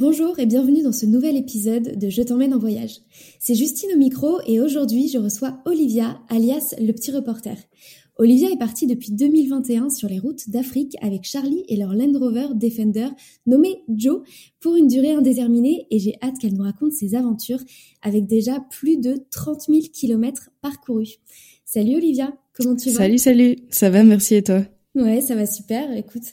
Bonjour et bienvenue dans ce nouvel épisode de Je t'emmène en voyage. C'est Justine au micro et aujourd'hui je reçois Olivia, alias le petit reporter. Olivia est partie depuis 2021 sur les routes d'Afrique avec Charlie et leur Land Rover Defender nommé Joe pour une durée indéterminée et j'ai hâte qu'elle nous raconte ses aventures avec déjà plus de 30 000 kilomètres parcourus. Salut Olivia, comment tu vas? Salut, salut, ça va, merci et toi? Ouais, ça va super. Écoute,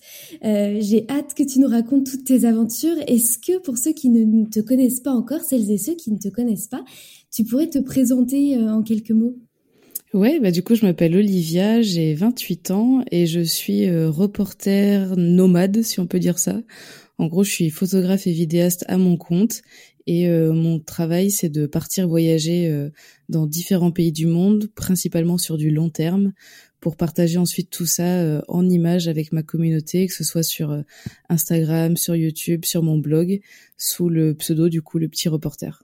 euh, j'ai hâte que tu nous racontes toutes tes aventures. Est-ce que pour ceux qui ne te connaissent pas encore, celles et ceux qui ne te connaissent pas, tu pourrais te présenter euh, en quelques mots? Ouais, bah du coup, je m'appelle Olivia, j'ai 28 ans et je suis euh, reporter nomade, si on peut dire ça. En gros, je suis photographe et vidéaste à mon compte et mon travail, c'est de partir voyager dans différents pays du monde, principalement sur du long terme, pour partager ensuite tout ça euh, en images avec ma communauté, que ce soit sur euh, Instagram, sur YouTube, sur mon blog, sous le pseudo du coup le petit reporter.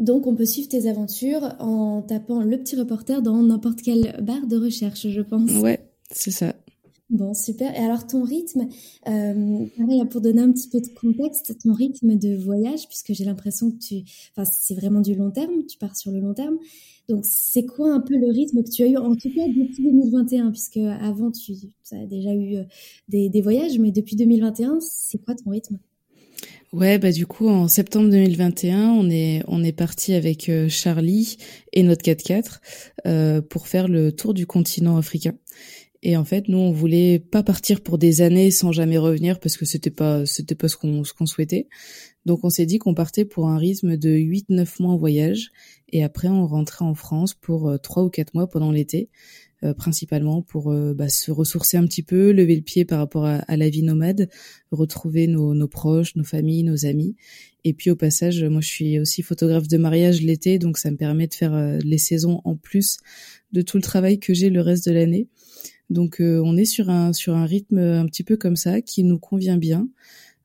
Donc on peut suivre tes aventures en tapant le petit reporter dans n'importe quelle barre de recherche, je pense. Ouais, c'est ça. Bon, super. Et alors ton rythme, euh, pour donner un petit peu de contexte, ton rythme de voyage, puisque j'ai l'impression que tu, enfin c'est vraiment du long terme, tu pars sur le long terme. Donc, c'est quoi un peu le rythme que tu as eu, en tout cas depuis 2021, puisque avant tu, as déjà eu euh, des, voyages, mais depuis 2021, c'est quoi ton rythme? Ouais, bah du coup en septembre 2021, on est on est parti avec euh, Charlie et notre 4x4 euh, pour faire le tour du continent africain. Et en fait, nous, on voulait pas partir pour des années sans jamais revenir parce que c'était pas, c'était pas ce qu'on, ce qu'on souhaitait. Donc, on s'est dit qu'on partait pour un rythme de 8-9 mois en voyage. Et après, on rentrait en France pour 3 euh, ou 4 mois pendant l'été, euh, principalement pour euh, bah, se ressourcer un petit peu, lever le pied par rapport à, la vie nomade, retrouver nos, nos, proches, nos familles, nos amis. Et puis, au passage, moi, je suis aussi photographe de mariage l'été, donc ça me permet de faire les saisons en plus de tout le travail que j'ai le reste de l'année. Donc euh, on est sur un sur un rythme un petit peu comme ça qui nous convient bien.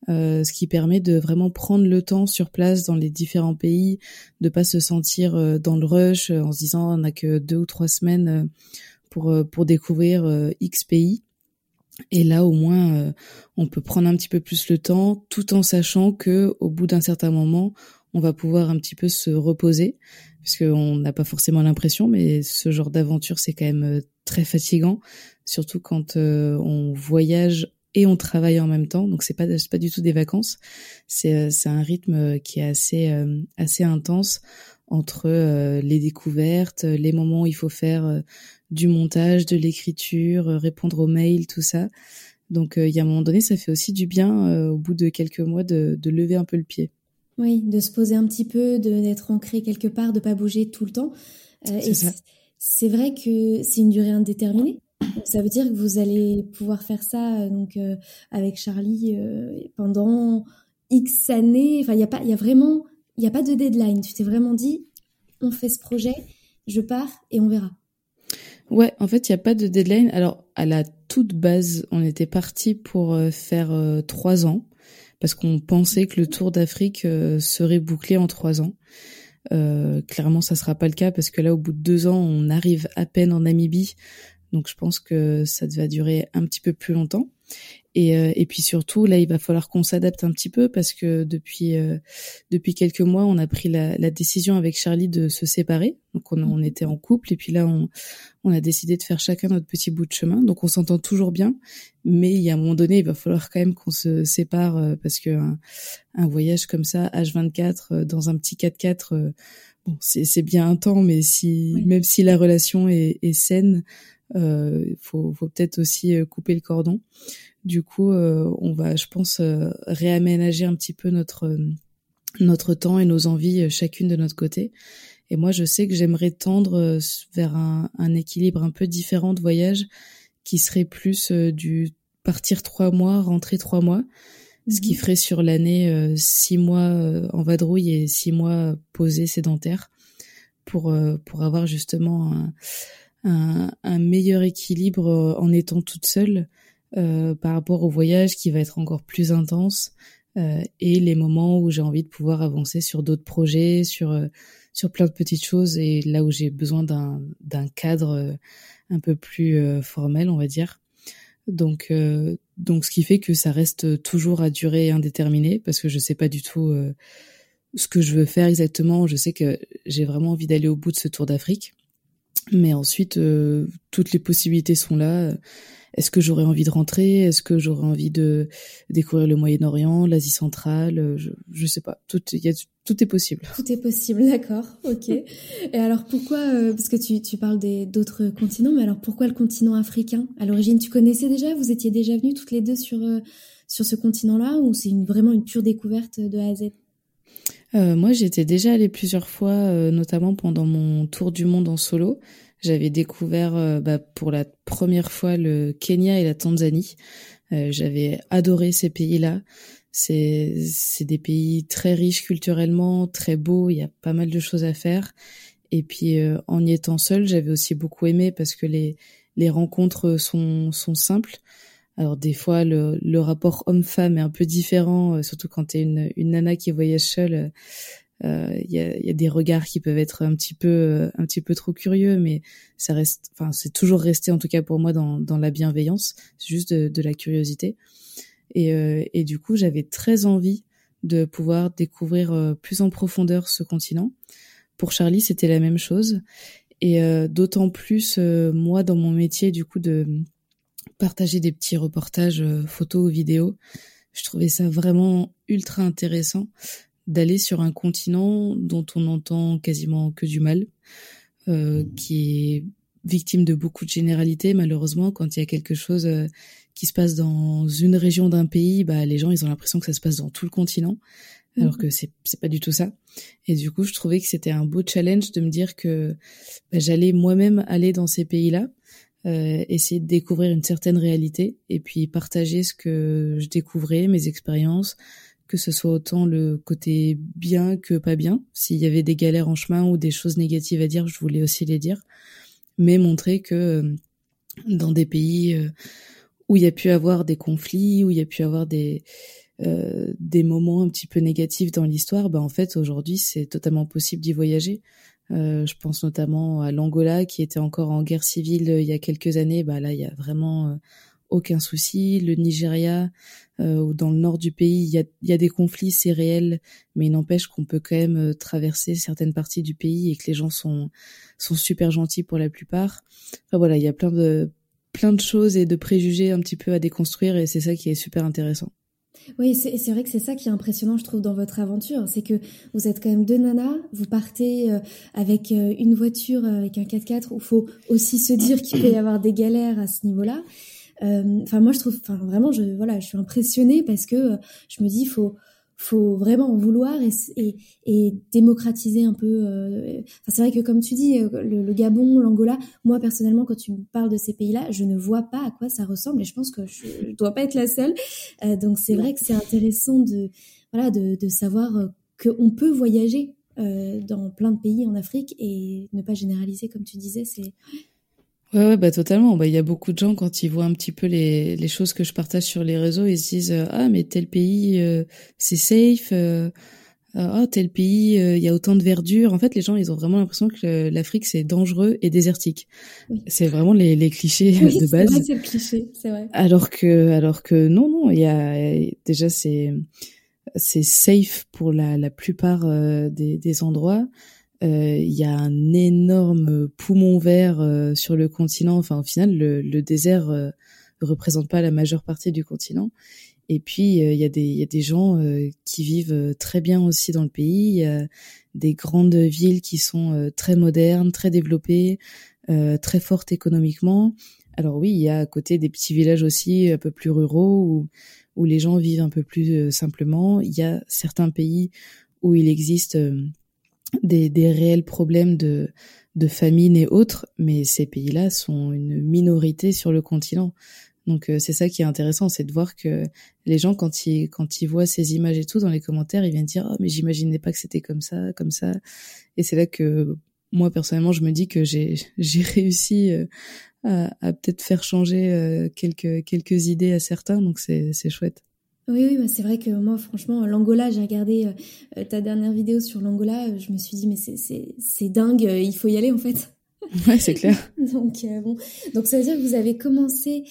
Euh, ce qui permet de vraiment prendre le temps sur place dans les différents pays, de pas se sentir euh, dans le rush en se disant on n'a que deux ou trois semaines pour pour découvrir X pays. Et là au moins on peut prendre un petit peu plus le temps, tout en sachant que au bout d'un certain moment on va pouvoir un petit peu se reposer, puisqu'on n'a pas forcément l'impression, mais ce genre d'aventure c'est quand même très fatigant surtout quand euh, on voyage et on travaille en même temps. Donc c'est pas pas du tout des vacances. C'est euh, c'est un rythme qui est assez euh, assez intense entre les découvertes, les moments où il faut faire du montage, de l'écriture, répondre aux mails, tout ça. Donc il y a un moment donné, ça fait aussi du bien au bout de quelques mois de, de lever un peu le pied. Oui, de se poser un petit peu, de d'être ancré quelque part, de pas bouger tout le temps. C'est vrai que c'est une durée indéterminée. Ça veut dire que vous allez pouvoir faire ça euh, donc euh, avec Charlie euh, pendant X années. Enfin, il y a pas, il y a vraiment, il y a pas de deadline. Tu t'es vraiment dit, on fait ce projet, je pars et on verra. Ouais, en fait, il n'y a pas de deadline. Alors, à la toute base, on était parti pour faire trois ans parce qu'on pensait que le Tour d'Afrique serait bouclé en trois ans. Clairement, ça sera pas le cas parce que là, au bout de deux ans, on arrive à peine en Namibie. Donc je pense que ça va durer un petit peu plus longtemps. Et, euh, et puis surtout, là, il va falloir qu'on s'adapte un petit peu parce que depuis euh, depuis quelques mois, on a pris la, la, décision avec Charlie de se séparer. Donc on, on, était en couple et puis là, on, on a décidé de faire chacun notre petit bout de chemin. Donc on s'entend toujours bien, mais il y a un moment donné, il va falloir quand même qu'on se sépare euh, parce que un, un, voyage comme ça, H24, dans un petit 4x4 bon, c'est bien un temps, mais si même si la relation est, est saine, euh, faut, faut peut-être aussi euh, couper le cordon. Du coup, euh, on va, je pense, euh, réaménager un petit peu notre notre temps et nos envies chacune de notre côté. Et moi, je sais que j'aimerais tendre vers un, un, équilibre un peu différent de voyage, qui serait plus du partir trois mois, rentrer trois mois, ce qui mhm. ferait sur l'année six mois en vadrouille et six mois posés sédentaires, pour pour avoir justement un, un, meilleur équilibre euh, en étant toute seule euh, par rapport au voyage qui va être encore plus intense euh, et les moments où j'ai envie de pouvoir avancer sur d'autres projets, sur sur plein de petites choses et là où j'ai besoin d'un d'un cadre un peu plus formel, on va dire. Donc donc ce qui fait que ça reste toujours à durée indéterminée parce que je sais pas du tout ce que je veux faire exactement. Je sais que j'ai vraiment envie d'aller au bout de ce tour d'Afrique. Mais ensuite, euh, toutes les possibilités sont là. Est-ce que j'aurais envie de rentrer? Est-ce que j'aurais envie de découvrir le Moyen-Orient, l'Asie centrale? Je, je sais pas. Tout, est possible. Tout est possible, d'accord. Ok. Et alors pourquoi euh, Parce que tu, tu parles d'autres continents, mais alors pourquoi le continent africain? À l'origine, tu connaissais déjà? Vous étiez déjà venus toutes les deux sur euh, sur ce continent-là, ou c'est une, vraiment une pure découverte de A à Z? Euh, moi, j'étais déjà allée plusieurs fois, euh, notamment pendant mon tour du monde en solo. J'avais découvert euh, bah, pour la première fois le Kenya et la Tanzanie. J'avais adoré ces pays-là. C'est c'est des pays très riches culturellement, très beaux. Il y a pas mal de choses à faire. Et puis en y étant seule, j'avais aussi beaucoup aimé parce que les les rencontres sont sont simples. Alors des fois, le, le rapport homme-femme est un peu différent, euh, surtout quand tu es une, une nana qui voyage seule. Il euh, y, a, y, a, des regards qui peuvent être un petit peu euh, un petit peu trop curieux, mais ça reste, enfin c'est toujours resté en tout cas pour moi dans, dans la bienveillance, c'est juste de, de, la curiosité. Et, et du coup, j'avais très envie de pouvoir découvrir plus en profondeur ce continent. Pour Charlie, c'était la même chose, et d'autant plus moi dans mon métier du coup de partager des petits reportages euh, photos ou vidéos. Je trouvais ça vraiment ultra intéressant d'aller sur un continent dont on entend quasiment que du mal, euh, qui est victime de beaucoup de généralités. Malheureusement, quand il y a quelque chose euh, qui se passe dans une région d'un pays, bah, les gens ils ont l'impression que ça se passe dans tout le continent, alors mhm. que c'est c'est pas du tout ça. Et du coup, je trouvais que c'était un beau challenge de me dire que bah, j'allais moi-même aller dans ces pays-là essayer de découvrir une certaine réalité et puis partager ce que je découvrais, mes expériences, que ce soit autant le côté bien que pas bien. S'il y avait des galères en chemin ou des choses négatives à dire, je voulais aussi les dire, mais montrer que euh, dans des pays euh, où il y a pu avoir des conflits, où il y a pu avoir des euh, des moments un petit peu négatifs dans l'histoire, bah en fait aujourd'hui c'est totalement possible d'y voyager. Euh, je pense notamment à l'Angola qui était encore en guerre civile euh, il y a quelques années. Bah là, il y a vraiment euh, aucun souci. Le Nigeria, euh, dans le nord du pays, il y a, y a des conflits, c'est réel, mais il n'empêche qu'on peut quand même traverser certaines parties du pays et que les gens sont sont super gentils pour la plupart. Enfin voilà, il y a plein de plein de choses et de préjugés un petit peu à déconstruire et c'est ça qui est super intéressant. Oui, c'est vrai que c'est ça qui est impressionnant, je trouve, dans votre aventure. C'est que vous êtes quand même deux nanas, vous partez euh, avec euh, une voiture, euh, avec un 4x4, où il faut aussi se dire qu'il peut y avoir des galères à ce niveau-là. Enfin, moi, je trouve, enfin, vraiment, je, voilà, je suis impressionnée parce que je me dis, il faut, faut vraiment en vouloir et, et, et démocratiser un peu. Euh, enfin, c'est vrai que comme tu dis, euh, le, Gabon, l'Angola, moi personnellement, quand tu me parles de ces pays-là, je ne vois pas à quoi ça ressemble et je pense que je, ne dois pas être la seule. Euh, donc c'est vrai que c'est intéressant de voilà de, de savoir euh, qu'on peut voyager euh, dans plein de pays en Afrique et ne pas généraliser comme tu disais. C'est Ouais, ouais, bah totalement. Bah il y a beaucoup de gens quand ils voient un petit peu les, les choses que je partage sur les réseaux, ils se disent euh, ah mais tel pays euh, c'est safe, euh, ah tel pays il y a autant de verdure. En fait, les gens ils ont vraiment l'impression que l'Afrique c'est dangereux et désertique. C'est vraiment les, les clichés de base. C'est le cliché, c'est vrai. Alors que alors que non non, il y a déjà c'est c'est safe pour la la plupart des des endroits. Euh, il y a un énorme poumon vert euh, sur le continent. Enfin, au final, le, le désert euh, représente pas la majeure partie du continent. Et puis il y a des y a des gens qui vivent très bien aussi dans le pays. Des grandes villes qui sont très modernes, très développées, très fortes économiquement. Alors oui, il y a à côté des petits villages aussi un peu plus ruraux où où les gens vivent un peu plus simplement. Il y a certains pays où il existe des, des réels problèmes de, de famine et autres, mais ces pays-là sont une minorité sur le continent. Donc euh, c'est ça qui est intéressant, c'est de voir que les gens quand ils quand ils voient ces images et tout dans les commentaires, ils viennent dire oh mais j'imaginais pas que c'était comme ça, comme ça. Et c'est là que moi personnellement je me dis que j'ai j'ai réussi euh, à, à peut-être faire changer euh, quelques quelques idées à certains, donc c'est c'est chouette. Oui, oui, bah, c'est vrai que moi, franchement, l'Angola, j'ai regardé euh, ta dernière vidéo sur l'Angola, euh, je me suis dit, mais c'est dingue, euh, il faut y aller en fait. Ouais, c'est clair. Donc, bon. Donc, ça veut dire que vous avez commencé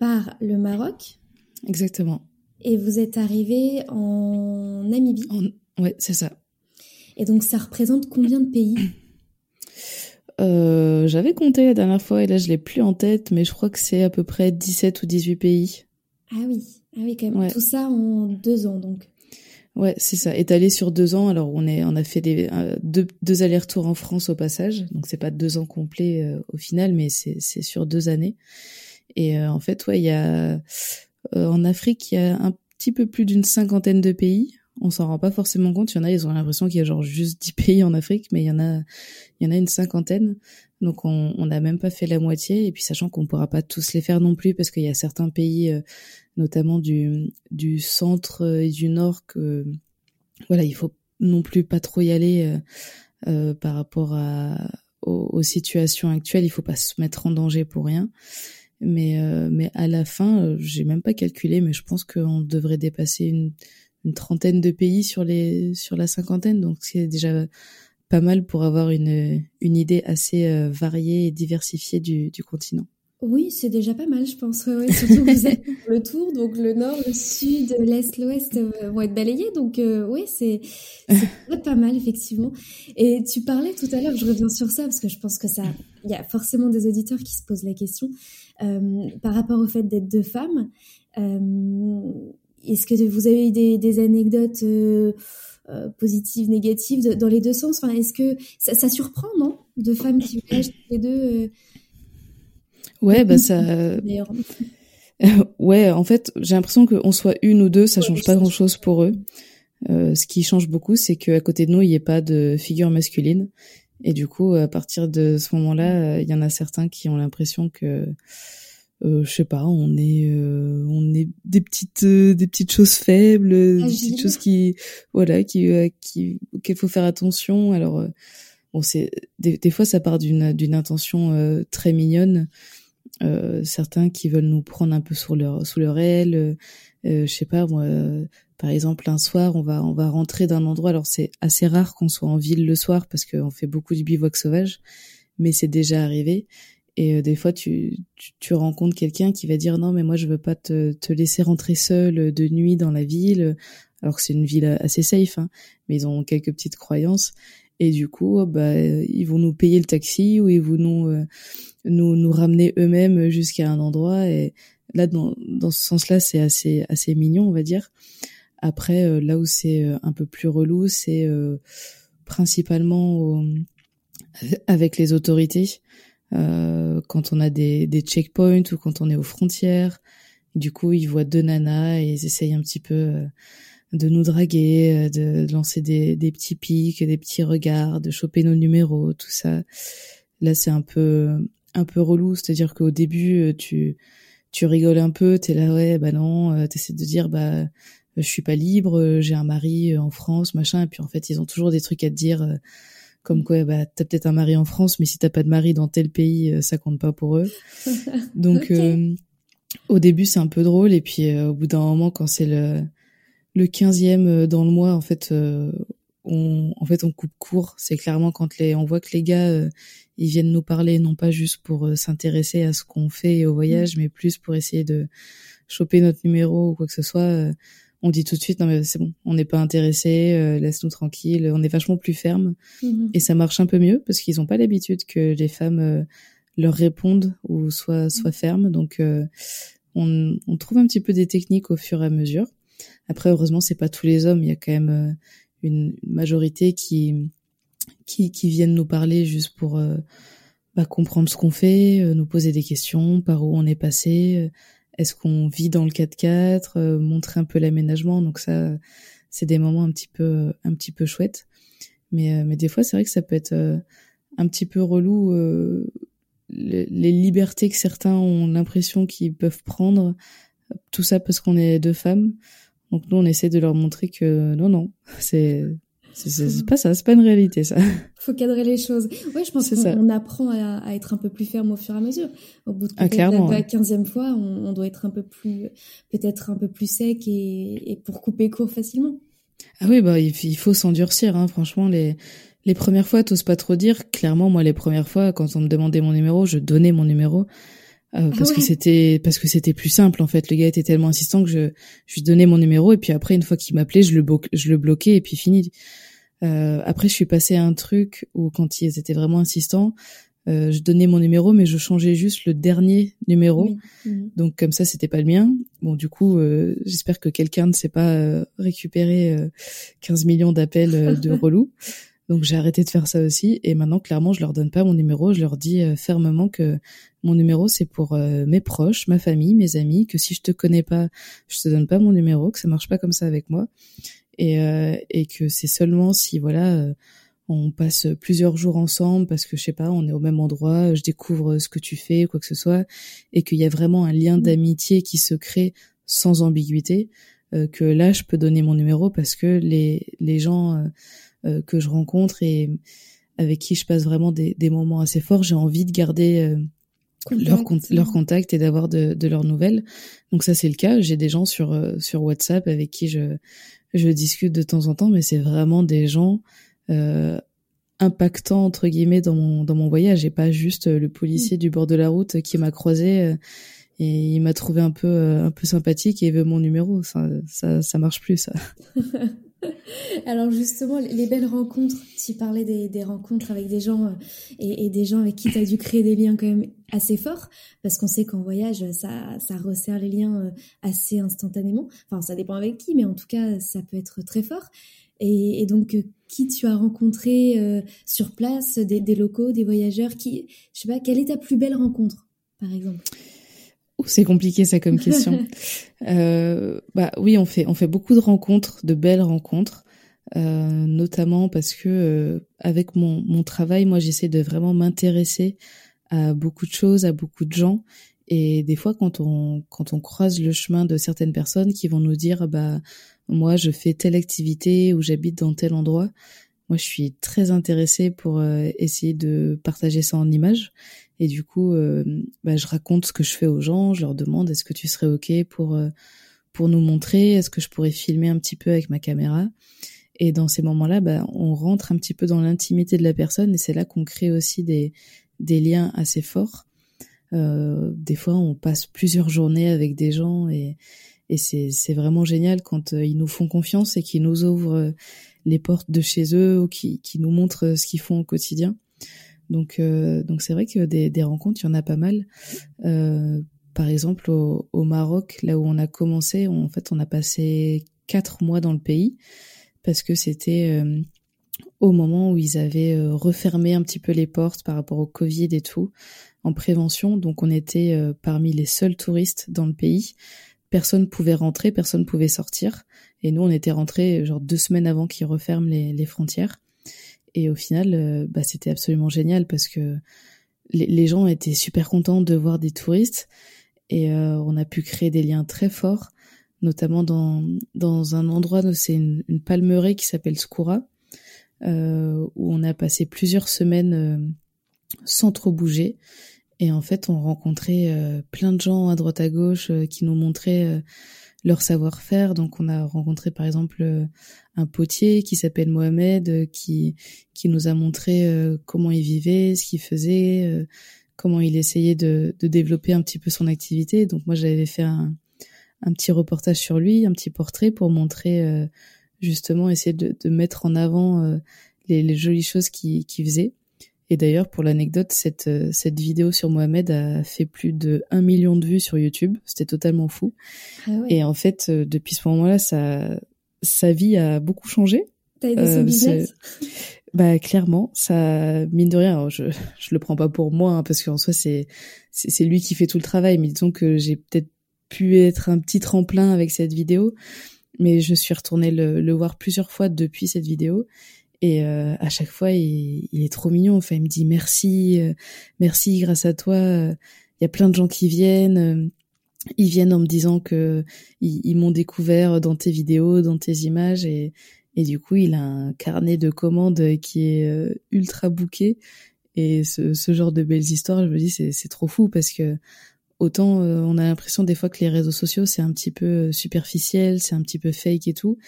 par le Maroc. Exactement. Et vous êtes arrivé en Namibie. En... Ouais, c'est ça. Et donc, ça représente combien de pays? Euh, J'avais compté la dernière fois et là, je l'ai plus en tête, mais je crois que c'est à peu près 17 ou 18 pays. Ah oui. Ah oui, quand même. Tout ça en deux ans, donc. Ouais, c'est ça. Étalé sur deux ans. Alors on est, on a fait des, euh, deux, deux allers-retours en France au passage. Donc c'est pas deux ans complets euh, au final, mais c'est, c'est sur deux années. Et euh, en fait, ouais, il y a en Afrique, il y a un petit peu plus d'une cinquantaine de pays. On s'en rend pas forcément compte. Il y en a, ils ont l'impression qu'il y a genre juste dix pays en Afrique, mais il y en a, il y en a une cinquantaine. Donc on n'a même pas fait la moitié. Et puis sachant qu'on pourra pas tous les faire non plus parce qu'il y a certains pays, euh, notamment du, du centre et du nord, que voilà, il faut non plus pas trop y aller euh, euh par rapport à, aux, situations actuelles. Il faut pas se mettre en danger pour rien. Mais euh, mais à la fin, j'ai même pas calculé, mais je pense qu'on devrait dépasser une, trentaine de pays sur les sur la cinquantaine. Donc c'est déjà pas mal pour avoir une, une idée assez euh, variée et diversifiée du continent. Oui, c'est déjà pas mal, je pense. Ouais, Surtout que vous êtes le tour, donc le nord, le sud, l'est, l'ouest euh, vont être balayés. Donc euh, oui, c'est pas mal, effectivement. Et tu parlais tout à l'heure, je reviens sur ça, parce que je pense que ça, il y a forcément des auditeurs qui se posent la question euh, par rapport au fait d'être deux femmes. Euh, Est-ce que vous avez eu des, des anecdotes euh, positive, négative, dans les deux sens? Enfin, est-ce que ça, ça, surprend, non, de femmes qui voyagent les deux euh, Ouais, bah ça. ouais, en fait, j'ai l'impression qu'on soit une ou deux, ça change pas grand-chose pour eux. Euh, ce qui change beaucoup, c'est qu'à côté de nous, il n'y ait pas de figure masculine. Et du coup, à partir de ce moment-là, il y en a certains qui ont l'impression que euh, je sais pas, on est euh, on est des petites euh, des petites choses faibles, des petites choses qui voilà qui qui qu'il faut faire attention. Alors bon c'est des, des fois ça part d'une d'une intention très mignonne. Certains qui veulent nous prendre un peu sur leur sous leur aile. je sais pas moi. par exemple, un soir, on va on va rentrer d'un endroit. Alors c'est assez rare qu'on soit en ville le soir parce qu'on fait beaucoup du bivouac sauvage, mais c'est déjà arrivé. Et euh, des fois, tu, tu, tu rencontres quelqu'un qui va dire non, mais moi, je veux pas te, te laisser rentrer seul de nuit dans la ville, alors que c'est une ville assez safe, hein, mais ils ont quelques petites croyances. Et du coup, bah, ils vont nous payer le taxi ou ils vont nous euh, nous, nous ramener eux-mêmes jusqu'à un endroit. Et là, dans, dans ce sens-là, c'est assez assez mignon, on va dire. Après, euh, là où c'est un peu plus relou, c'est principalement avec les autorités. Euh, quand on a des, des checkpoints ou quand on est aux frontières. Du coup, ils voient deux nanas et ils essayent un petit peu euh, de nous draguer, euh, de lancer des, des petits pics, des petits regards, de choper nos numéros, tout ça. Là, c'est un peu un peu relou, c'est-à-dire qu'au début, tu tu rigoles un peu, t'es là ouais, bah non, t'essaies de dire bah je suis pas libre, j'ai un mari en France, machin, et puis en fait ils ont toujours des trucs à te dire comme quoi bah t'as peut-être un mari en France mais si t'as pas de mari dans tel pays euh, ça compte pas pour eux. Donc euh, au début c'est un peu drôle. Et puis euh, au bout d'un moment quand c'est le le quinzième dans le mois en fait on en fait on coupe court c'est clairement quand les on voit que les gars ils viennent nous parler non pas juste pour s'intéresser à ce qu'on fait au voyage mm. mais plus pour essayer de choper notre numéro ou quoi que ce soit on dit tout de suite non mais c'est bon, on n'est pas intéressé, euh, laisse-nous tranquille, on est vachement plus ferme mhm. et ça marche un peu mieux parce qu'ils n'ont pas l'habitude que les femmes euh, leur répondent ou soient soient fermes donc euh, on, on, trouve un petit peu des techniques au fur et à mesure. Après, heureusement, c'est pas tous les hommes. Il y a quand même une majorité qui qui, qui viennent nous parler juste pour bah, comprendre ce qu'on fait, nous poser des questions, par où on est passé, est-ce qu'on vit dans le 4x4, montrer un peu l'aménagement. Donc ça, c'est des moments un petit peu un petit peu chouettes. Mais mais des fois, c'est vrai que ça peut être un petit peu relou les, libertés que certains ont l'impression qu'ils peuvent prendre, tout ça parce qu'on est deux femmes. Donc nous, on essaie de leur montrer que non, non, c'est c'est pas ça, c'est pas une réalité ça. Faut cadrer les choses. Ouais, je pense qu'on apprend à, à, être un peu plus ferme au fur et à mesure. Au bout de ah, la quinzième fois, on, on, doit être un peu plus, peut-être un peu plus sec et, et pour couper court facilement. Ah oui, bah il, faut s'endurcir. Hein. Franchement, les les premières fois, t'oses pas trop dire. Clairement, moi, les premières fois, quand on me demandait mon numéro, je donnais mon numéro. Euh, parce que c'était parce que c'était plus simple en fait. Le gars était tellement insistant que je je lui donnais mon numéro et puis après une fois qu'il m'appelait je le je le bloquais et puis fini. Euh, après je suis passé à un truc où quand ils étaient vraiment insistants euh, je donnais mon numéro mais je changeais juste le dernier numéro. Mhm. donc comme ça c'était pas le mien. Bon du coup euh, j'espère que quelqu'un ne s'est pas euh, récupéré 15 millions d'appels de relous donc j'ai arrêté de faire ça aussi. Et maintenant clairement je leur donne pas mon numéro, je leur dis euh, fermement que mon numéro c'est pour euh, mes proches, ma famille, mes amis, que si je te connais pas, je te donne pas mon numéro, que ça marche pas comme ça avec moi. Et euh, et que c'est seulement si voilà on passe plusieurs jours ensemble parce que je sais pas, on est au même endroit, je découvre ce que tu fais, quoi que ce soit, et qu'il y a vraiment un lien mmh. d'amitié qui se crée sans ambiguïté, que là je peux donner mon numéro parce que les les gens euh, que je rencontre et avec qui je passe vraiment des, des moments assez forts, j'ai envie de garder euh, leur, leur contact et d'avoir de, de, leurs nouvelles. Donc ça c'est le cas. J'ai des gens sur euh, sur WhatsApp avec qui je je discute de temps en temps, mais c'est vraiment des gens euh, impactants entre guillemets dans mon dans mon voyage et pas juste le policier du bord de la route qui m'a croisé et il m'a trouvé un peu un peu sympathique et veut mon numéro. Ça ça ça marche plus ça. Alors justement, les belles rencontres, tu parlais des, rencontres avec des gens euh, et, des gens avec qui tu as dû créer des liens quand même assez forts, parce qu'on sait qu'en voyage, ça, ça resserre les liens euh, assez instantanément. Enfin, ça dépend avec qui, mais en tout cas, ça peut être très fort. Et, donc, euh, qui tu as rencontré sur place, des, des, locaux, des voyageurs, qui, je sais pas, quelle est ta plus belle rencontre, par exemple? C'est compliqué ça comme question. euh, bah oui, on fait on fait beaucoup de rencontres, de belles rencontres, euh, notamment parce que euh, avec mon mon travail, moi j'essaie de vraiment m'intéresser à beaucoup de choses, à beaucoup de gens. Et des fois, quand on quand on croise le chemin de certaines personnes qui vont nous dire bah moi je fais telle activité ou j'habite dans tel endroit, moi je suis très intéressée pour euh, essayer de partager ça en images et du coup, euh, bah, je raconte ce que je fais aux gens, je leur demande est-ce que tu serais ok pour euh, pour nous montrer, est-ce que je pourrais filmer un petit peu avec ma caméra? Et dans ces moments-là, bah, on rentre un petit peu dans l'intimité de la personne et c'est là qu'on crée aussi des des liens assez forts. Euh, des fois, on passe plusieurs journées avec des gens et et c'est vraiment génial quand euh, ils nous font confiance et qu'ils nous ouvrent les portes de chez eux ou qui qui nous montrent ce qu'ils font au quotidien. Donc, euh, donc c'est vrai que des, des, rencontres, il y en a pas mal. Euh, par exemple, au, au, Maroc, là où on a commencé, en fait, on a passé quatre mois dans le pays parce que c'était euh, au moment où ils avaient euh, refermé un petit peu les portes par rapport au Covid et tout en prévention. Donc, on était euh, parmi les seuls touristes dans le pays. Personne pouvait rentrer, personne pouvait sortir. Et nous, on était rentrés genre deux semaines avant qu'ils referment les, les frontières. Et au final, euh, bah, c'était absolument génial parce que les, gens étaient super contents de voir des touristes et euh, on a pu créer des liens très forts, notamment dans, dans un endroit, c'est une, palmeraie qui s'appelle Skoura, euh, où on a passé plusieurs semaines sans trop bouger. Et en fait, on rencontrait plein de gens à droite à gauche qui nous montraient leur savoir-faire. Donc on a rencontré par exemple euh, un potier qui s'appelle Mohamed euh, qui qui nous a montré euh, comment il vivait, ce qu'il faisait, comment il essayait de, de développer un petit peu son activité. Donc moi j'avais fait un, un petit reportage sur lui, un petit portrait pour montrer justement essayer de, de mettre en avant les, les, jolies choses qu'il faisait. Et d'ailleurs, pour l'anecdote, cette, cette vidéo sur Mohamed a fait plus de 1 million de vues sur YouTube. C'était totalement fou. Ah ouais. Et en fait, depuis ce moment-là, ça, sa vie a beaucoup changé. T'as aidé son business? Bah clairement, ça mine de rien. je je le prends pas pour moi hein, parce qu'en soi c'est c'est lui qui fait tout le travail. Mais disons que j'ai peut-être pu être un petit tremplin avec cette vidéo, mais je suis retournée le, le voir plusieurs fois depuis cette vidéo. Et euh, à chaque fois, il, est trop mignon. Enfin, il me dit merci, euh, merci, grâce à toi. Il y a plein de gens qui viennent. Euh, ils viennent en me disant que ils, m'ont découvert dans tes vidéos, dans tes images, et, du coup, il a un carnet de commandes qui est euh, ultra bouqué. Et ce, ce, genre de belles histoires, je me dis, c'est trop fou parce que autant euh, on a l'impression des fois que les réseaux sociaux, c'est un petit peu euh, superficiel, c'est un petit peu fake et tout.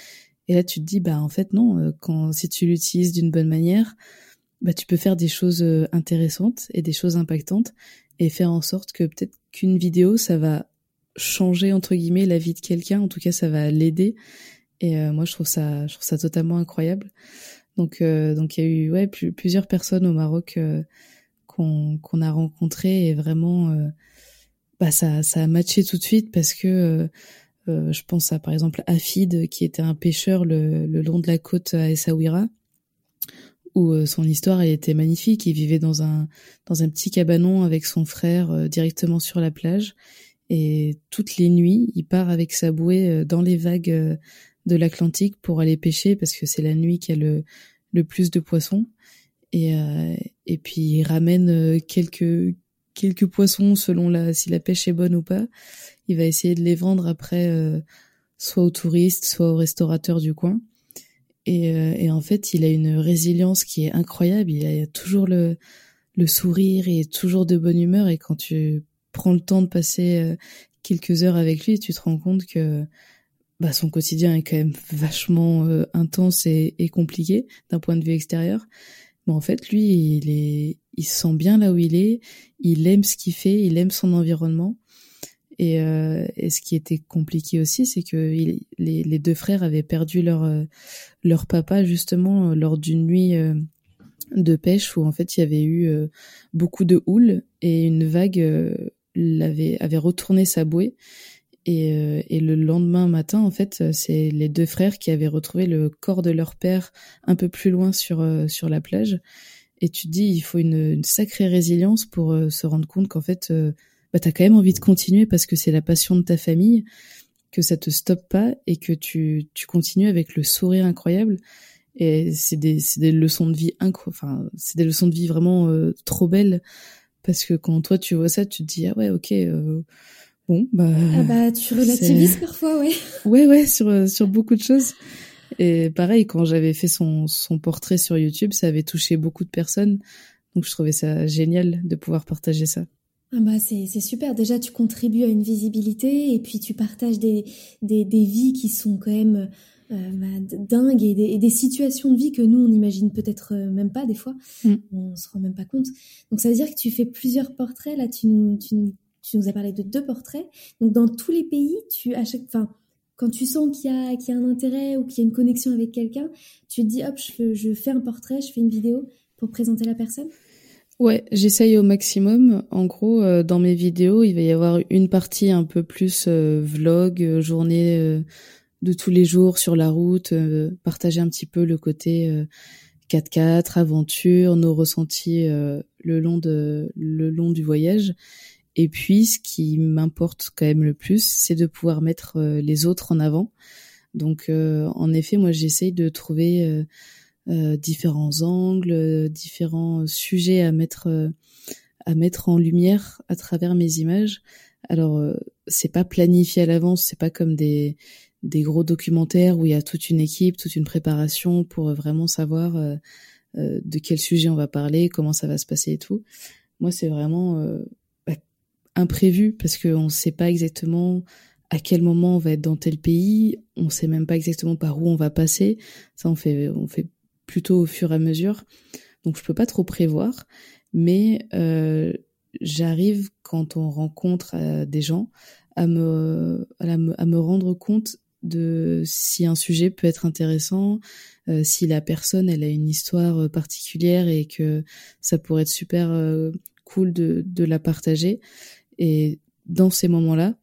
Et là, tu te dis, bah en fait non, quand si tu l'utilises d'une bonne manière, bah tu peux faire des choses intéressantes et des choses impactantes et faire en sorte que peut-être qu'une vidéo, ça va changer entre guillemets la vie de quelqu'un. En tout cas, ça va l'aider et euh, moi, je trouve ça, je trouve ça totalement incroyable. Donc, euh, donc il y a eu ouais plusieurs personnes au Maroc euh, qu'on qu'on a rencontrées et vraiment, bah ça, ça a matché tout de suite parce que je pense à par exemple Afid qui était un pêcheur le, long de la côte à Essaouira où son histoire était magnifique. Il vivait dans un dans un petit cabanon avec son frère directement sur la plage et toutes les nuits il part avec sa bouée dans les vagues de l'Atlantique pour aller pêcher parce que c'est la nuit qu'il y a le, le plus de poissons. Et, euh, et puis il ramène euh, quelques, quelques poissons selon la, si la pêche est bonne ou pas. Il va essayer de les vendre après, euh, soit aux touristes, soit aux restaurateurs du coin. Et, et, en fait, il a une résilience qui est incroyable. Il a toujours le, le sourire et toujours de bonne humeur. Et quand tu prends le temps de passer quelques heures avec lui, tu te rends compte que bah, son quotidien est quand même vachement euh, intense et, et compliqué d'un point de vue extérieur. Mais en fait, lui, il est, il se sent bien là où il est. Il aime ce qu'il fait, il aime son environnement. Et, euh, ce qui était compliqué aussi, c'est que les, deux frères avaient perdu leur euh, leur papa justement lors d'une nuit de pêche où en fait il y avait eu beaucoup de houle et une vague l'avait avait retourné sa bouée et, euh, le lendemain matin, en fait, euh, c'est les deux frères qui avaient retrouvé le corps de leur père un peu plus loin sur euh, sur la plage. Et tu te dis, il faut une, une sacrée résilience pour se rendre compte qu'en fait, bah, t'as quand même envie de continuer parce que c'est la passion de ta famille, que ça te stoppe pas et que tu tu continues avec le sourire incroyable. Et c'est des c'est des leçons de vie enfin c'est des leçons de vie vraiment trop belles parce que quand toi tu vois ça, tu te dis ah ouais ok. Bon, bah. Ah bah, tu relativises parfois, ouais. Ouais, ouais, sur, euh, sur beaucoup de choses. Et pareil, quand j'avais fait son, son portrait sur YouTube, ça avait touché beaucoup de personnes. Donc, je trouvais ça génial de pouvoir partager ça. Ah bah c'est, super. Déjà, tu contribues à une visibilité et puis tu partages des, des, des vies qui sont quand même euh, bah, dingues et des, et des, situations de vie que nous, on n'imagine peut-être euh, même pas des fois. Mm. On se rend même pas compte. Donc, ça veut dire que tu fais plusieurs portraits. Là, tu, tu tu nous as parlé de deux portraits. Donc dans tous les pays, tu à chaque, enfin, quand tu sens qu'il y a qu'il y a un intérêt ou qu'il y a une connexion avec quelqu'un, tu te dis hop, je, je fais un portrait, je fais une vidéo pour présenter la personne? Ouais, j'essaye au maximum. En gros, euh, dans mes vidéos, il va y avoir une partie un peu plus euh, vlog, euh, journée de tous les jours sur la route, partager un petit peu le côté 4x4, aventure, nos ressentis le long de le long du voyage. Et puis, ce qui m'importe quand même le plus, c'est de pouvoir mettre euh, les autres en avant. Donc, euh, en effet, moi, j'essaye de trouver euh, différents angles, différents sujets à mettre à mettre en lumière à travers mes images. Alors, c'est pas planifié à l'avance, c'est pas comme des des gros documentaires où il y a toute une équipe, toute une préparation pour vraiment savoir de quel sujet on va parler, comment ça va se passer et tout. Moi, c'est vraiment imprévu parce qu'on ne sait pas exactement à quel moment on va être dans tel pays, on sait même pas exactement par où on va passer. Ça, on fait, on fait plutôt au fur et à mesure. Donc, je peux pas trop prévoir, mais euh, j'arrive quand on rencontre euh, des gens à me, à, me rendre compte de si un sujet peut être intéressant, euh, si la personne elle a une histoire euh, particulière et que ça pourrait être super cool de, de la partager. Et dans ces moments-là,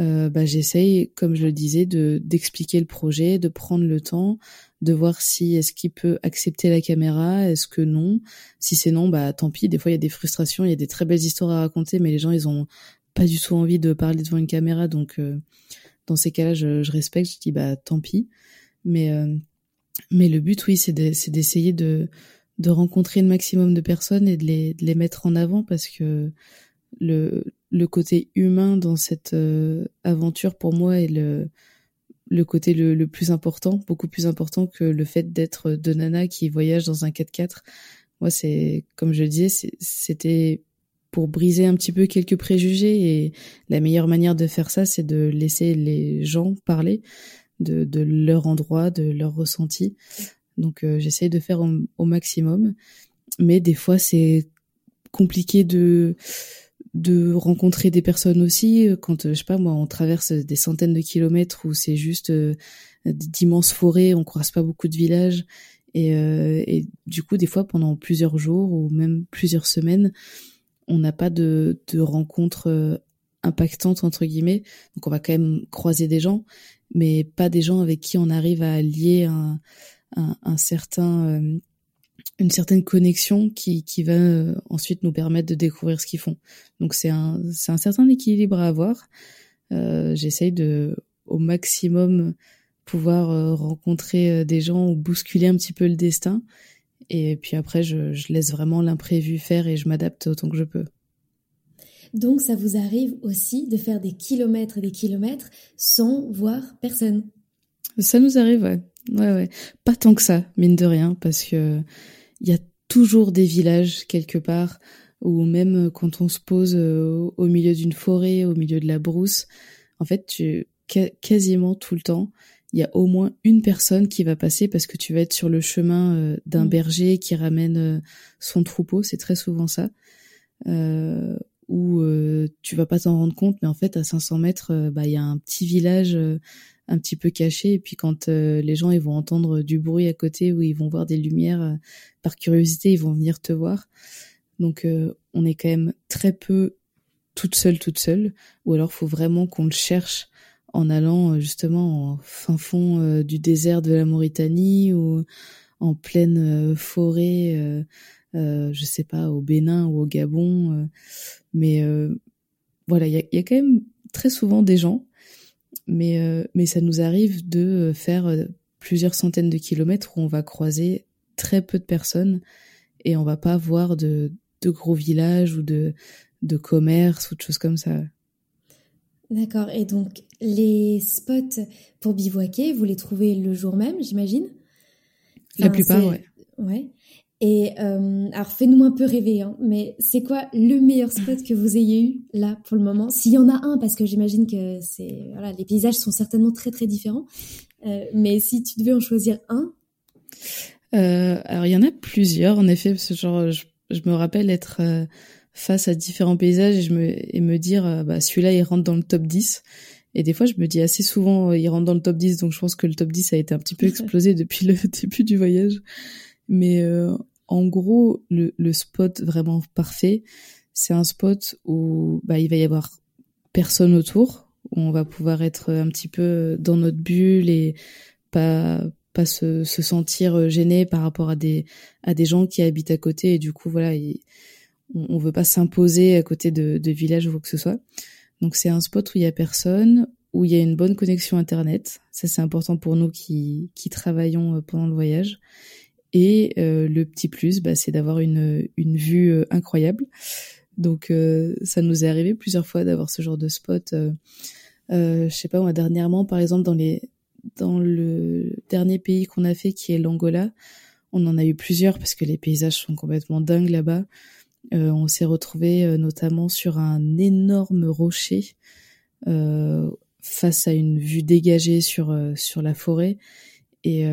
euh, bah, j'essaye, comme je le disais, de d'expliquer le projet, de prendre le temps, de voir si est-ce qu'il peut accepter la caméra, est-ce que non. Si c'est non, bah tant pis. Des fois, il y a des frustrations, il y a des très belles histoires à raconter, mais les gens, ils ont pas du tout envie de parler devant une caméra, donc dans ces cas-là, je, je, respecte, je dis bah tant pis. Mais euh, mais le but, oui, c'est d'essayer de, de rencontrer le maximum de personnes et de les, de les mettre en avant parce que le, le côté humain dans cette euh, aventure pour moi est le, le côté le, plus important, beaucoup plus important que le fait d'être deux nanas qui voyagent dans un 4x4. Moi, c'est comme je le disais, c'était pour briser un petit peu quelques préjugés et la meilleure manière de faire ça, c'est de laisser les gens parler de, de leur endroit, de leur ressenti. Donc euh, j'essaye de faire au, maximum, mais des fois c'est compliqué de de rencontrer des personnes aussi quand je sais pas moi on traverse des centaines de kilomètres où c'est juste euh, d'immenses forêts, on croise pas beaucoup de villages et, euh, et du coup des fois pendant plusieurs jours ou même plusieurs semaines on n'a pas de, de rencontres euh, impactantes entre guillemets. Donc on va quand même croiser des gens, mais pas des gens avec qui on arrive à lier un, un, certain euh, une certaine connexion qui, qui va euh, ensuite nous permettre de découvrir ce qu'ils font. Donc c'est un, c'est un certain équilibre à avoir. Euh, J'essaye de au maximum pouvoir rencontrer des gens ou bousculer un petit peu le destin et puis après, je, je laisse vraiment l'imprévu faire et je m'adapte autant que je peux. Donc ça vous arrive aussi de faire des kilomètres et des kilomètres sans voir personne? Ça nous arrive, ouais. Ouais, ouais. Pas tant que ça, mine de rien, parce que il y a toujours des villages quelque part, ou même quand on se pose euh, au milieu d'une forêt, au milieu de la brousse, en fait, tu, quasiment tout le temps, il y a au moins une personne qui va passer parce que tu vas être sur le chemin euh, d'un mm. berger qui ramène euh, son troupeau, c'est très souvent ça. Euh, où euh, tu vas pas t'en rendre compte, mais en fait à 500 mètres, bah il y a un petit village un petit peu caché, et puis quand les gens ils vont entendre du bruit à côté ou ils vont voir des lumières, par curiosité ils vont venir te voir. Donc on est quand même très peu toute seule, toute seule, ou alors faut vraiment qu'on le cherche en allant euh, justement en fin fond euh, du désert de la Mauritanie ou en pleine euh, forêt, euh, je sais pas, au Bénin ou au Gabon. mais voilà, il y a, quand même très souvent des gens, mais mais ça nous arrive de faire plusieurs centaines de kilomètres où on va croiser très peu de personnes et on va pas voir de, de gros villages ou de de commerce ou de choses comme ça. D'accord. Et donc, les spots pour bivouaquer, vous les trouvez le jour même, j'imagine? La plupart, ouais. Ouais. Et euh, alors, fais-nous un peu rêver, hein, mais c'est quoi le meilleur spot que vous ayez eu là pour le moment? S'il y en a un, parce que j'imagine que c'est voilà, les paysages sont certainement très très différents. Euh, mais si tu devais en choisir un? Euh, Alors, il y en a plusieurs, en effet, parce que genre, je, je me rappelle être face à différents paysages et, je me, et me dire, bah, celui-là, il rentre dans le top 10. Et des fois, je me dis assez souvent, il rentre dans le top 10, donc je pense que le top 10 a été un petit peu explosé depuis le début du voyage. Mais euh, en gros, le, le, spot vraiment parfait, c'est un spot où bah, il va y avoir personne autour, où on va pouvoir être un petit peu dans notre bulle et pas pas se, se sentir gêné par rapport à des à des gens qui habitent à côté et du coup voilà on, on veut pas s'imposer à côté de, de villages ou quoi que ce soit. Donc c'est un spot où il y a personne, où il y a une bonne connexion internet. Ça c'est important pour nous qui, qui travaillons euh, pendant le voyage. Et euh, le petit plus, bah, c'est d'avoir une, une vue euh, incroyable. Donc ça nous est arrivé plusieurs fois d'avoir ce genre de spot. Euh, je sais pas, moi dernièrement, par exemple dans les dans le dernier pays qu'on a fait, qui est l'Angola, on en a eu plusieurs parce que les paysages sont complètement dingues là-bas. Euh, on s'est retrouvé euh, notamment sur un énorme rocher euh, face à une vue dégagée sur sur la forêt et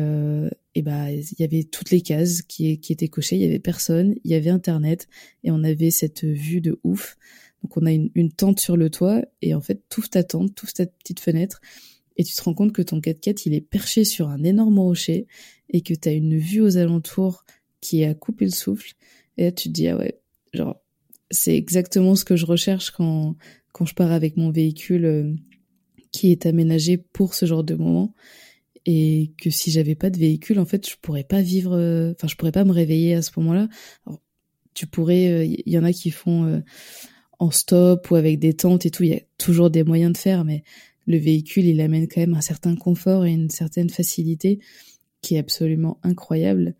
et bah il y avait toutes les cases qui étaient cochées, il y avait personne, il y avait internet. Et on avait cette vue de ouf. Donc on a une, tente sur le toit. Et en fait tout ta tente, toute ta petite fenêtre. Et tu te rends compte que ton 4x4 il est perché sur un énorme rocher. Et que tu as une vue aux alentours qui a coupé le souffle. Et tu te dis ah ouais genre c'est exactement ce que je recherche quand quand je pars avec mon véhicule euh, qui est aménagé pour ce genre de moment et que si j'avais pas de véhicule en fait je pourrais pas vivre euh, enfin je pourrais pas me réveiller à ce moment-là tu pourrais il y en a qui font en stop ou avec des tentes et tout il y a toujours des moyens de faire mais le véhicule, il amène quand même un certain confort et une certaine facilité qui est absolument incroyable.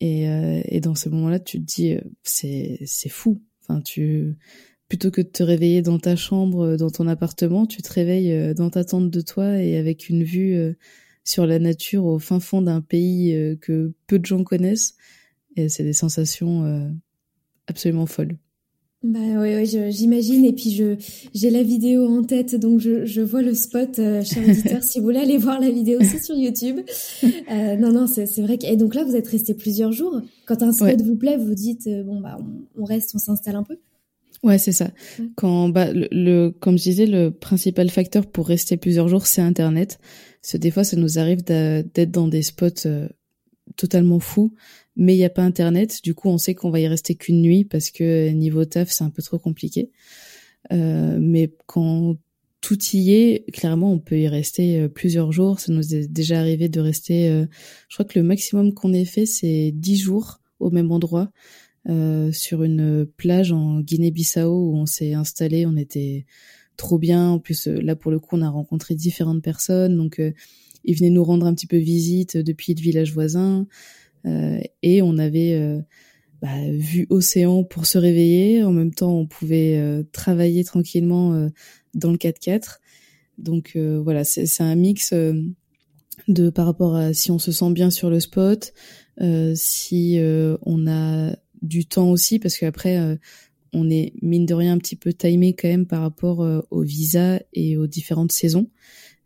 Et, euh, et dans ce moment-là, tu te dis, euh, c'est c'est fou. Enfin, tu plutôt que de te réveiller dans ta chambre, euh, dans ton appartement, tu te réveilles dans ta tente de toi et avec une vue sur la nature au fin fond d'un pays que peu de gens connaissent. Et c'est des sensations absolument folles. Bah oui, j'imagine. Et puis je j'ai la vidéo en tête, donc je, je vois le spot, euh, cher auditeur. si vous voulez aller voir la vidéo, c'est sur YouTube. Euh, non, non, c'est vrai. Que... Et donc là, vous êtes resté plusieurs jours. Quand un spot vous plaît, vous dites euh, bon bah on, reste, on s'installe un peu. Ouais, c'est ça. Quand bah le, comme je disais, le principal facteur pour rester plusieurs jours, c'est Internet. Que des fois, ça nous arrive d'être dans des spots euh, totalement fous mais il n'y a pas internet. Du coup, on sait qu'on va y rester qu'une nuit parce que niveau taf, c'est un peu trop compliqué. Euh, mais quand tout y est, clairement, on peut y rester euh, plusieurs jours. Ça nous est déjà arrivé de rester. Euh, je crois que le maximum qu'on ait fait, c'est dix jours au même endroit euh, sur une plage en Guinée-Bissau où on s'est installé. On était trop bien. En plus, là pour le coup, on a rencontré différentes personnes. Donc, ils venaient nous rendre un petit peu visite depuis le village voisin. Euh, et on avait euh, bah, vu océan pour se réveiller. En même temps, on pouvait euh, travailler tranquillement dans le 4x4. Donc voilà, c'est un mix de par rapport à si on se sent bien sur le spot, si on a du temps aussi, parce qu'après on est mine de rien un petit peu timé quand même par rapport au visa et aux différentes saisons.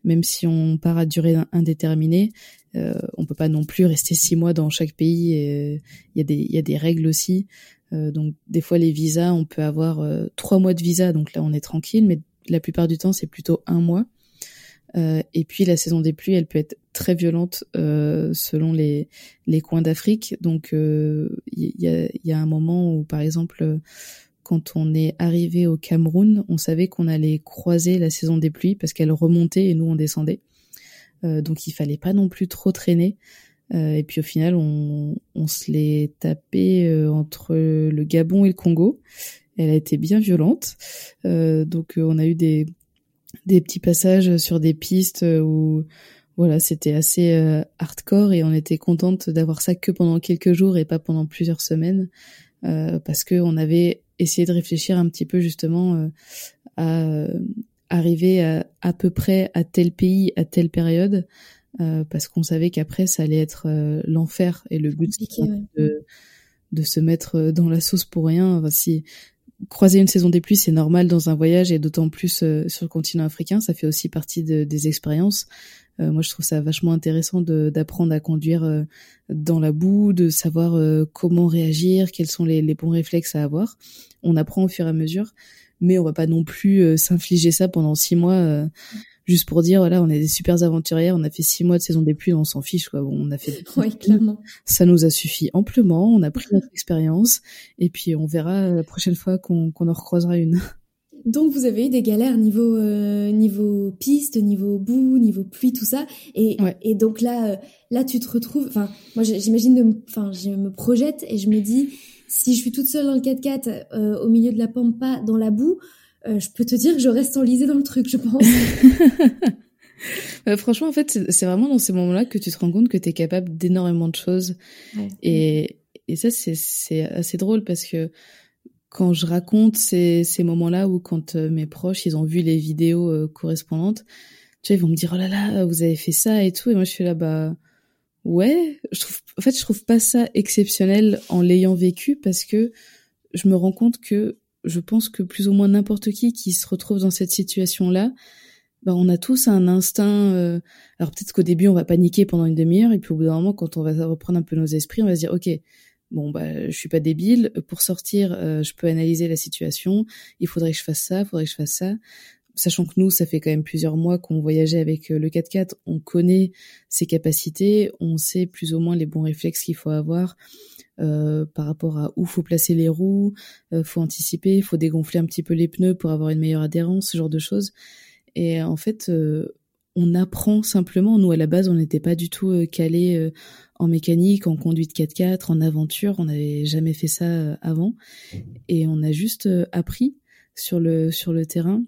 Même si on part à durée indéterminée, euh, on peut pas non plus rester six mois dans chaque pays. Il y a des y a des règles aussi. Euh, donc des fois les visas, on peut avoir euh, trois mois de visa, donc là on est tranquille, mais la plupart du temps c'est plutôt un mois. Euh, et puis la saison des pluies, elle peut être très violente euh, selon les, les coins d'Afrique. Donc il y, a, y, a, un moment où, par exemple, quand on est arrivé au Cameroun, on savait qu'on allait croiser la saison des pluies parce qu'elle remontait et nous on descendait. Euh, donc il fallait pas non plus trop traîner. Euh, et puis au final, on, se l'est tapé euh, entre le Gabon et le Congo. Elle a été bien violente. donc on a eu des, des petits passages sur des pistes où voilà, c'était assez hardcore et on était contente d'avoir ça que pendant quelques jours et pas pendant plusieurs semaines parce que on avait essayé de réfléchir un petit peu justement à arriver à, à peu près à tel pays à telle période euh, parce qu'on savait qu'après ça allait être euh, l'enfer et le but de, de se mettre euh, dans la sauce pour rien. Enfin, si croiser une saison des pluies c'est normal dans un voyage et d'autant plus euh, sur le continent africain, ça fait aussi partie de, des expériences. moi je trouve ça vachement intéressant d'apprendre à conduire dans la boue, de savoir comment réagir, quels sont les, les bons réflexes à avoir. On apprend au fur et à mesure mais on va pas non plus euh, s'infliger ça pendant six mois euh, juste pour dire voilà on est des super aventurières on a fait six mois de saison des pluies on s'en fiche quoi on a fait oui, clairement ça nous a suffi amplement on a pris notre expérience et puis on verra la prochaine fois qu'on qu'on en recroisera une donc vous avez eu des galères niveau euh, niveau piste, niveau boue, niveau pluie, tout ça. Et, et donc là, là tu te retrouves. Enfin, moi j'imagine, enfin je me projette et je me dis, si je suis toute seule dans le 4x4 euh, au milieu de la pampa dans la boue, euh, je peux te dire que je reste enlisée dans le truc, je pense. Euh, franchement, en fait, c'est vraiment dans ces moments-là que tu te rends compte que tu es capable d'énormément de choses. Et, et ça, c'est assez drôle parce que quand je raconte ces, ces moments-là ou quand mes proches, ils ont vu les vidéos correspondantes, tu vois, ils vont me dire, oh là là, vous avez fait ça et tout. Et moi, je suis là, bah, ouais, je trouve, en fait, je trouve pas ça exceptionnel en l'ayant vécu parce que je me rends compte que je pense que plus ou moins n'importe qui qui se retrouve dans cette situation-là, bah, on a tous un instinct. Euh, alors peut-être qu'au début on va paniquer pendant une demi-heure et puis au bout d'un moment, quand on va reprendre un peu nos esprits, on va se dire ok, bon bah je suis pas débile. Pour sortir, euh, je peux analyser la situation. Il faudrait que je fasse ça, il faudrait que je fasse ça sachant que nous, ça fait quand même plusieurs mois qu'on voyageait avec le 4x4, on connaît ses capacités, on sait plus ou moins les bons réflexes qu'il faut avoir euh, par rapport à où faut placer les roues, euh, faut anticiper, faut dégonfler un petit peu les pneus pour avoir une meilleure adhérence, ce genre de choses. Et en fait, euh, on apprend simplement. Nous, à la base, on n'était pas du tout calé en mécanique, en conduite 4x4, en aventure. On n'avait jamais fait ça avant. Et on a juste appris sur le, sur le terrain.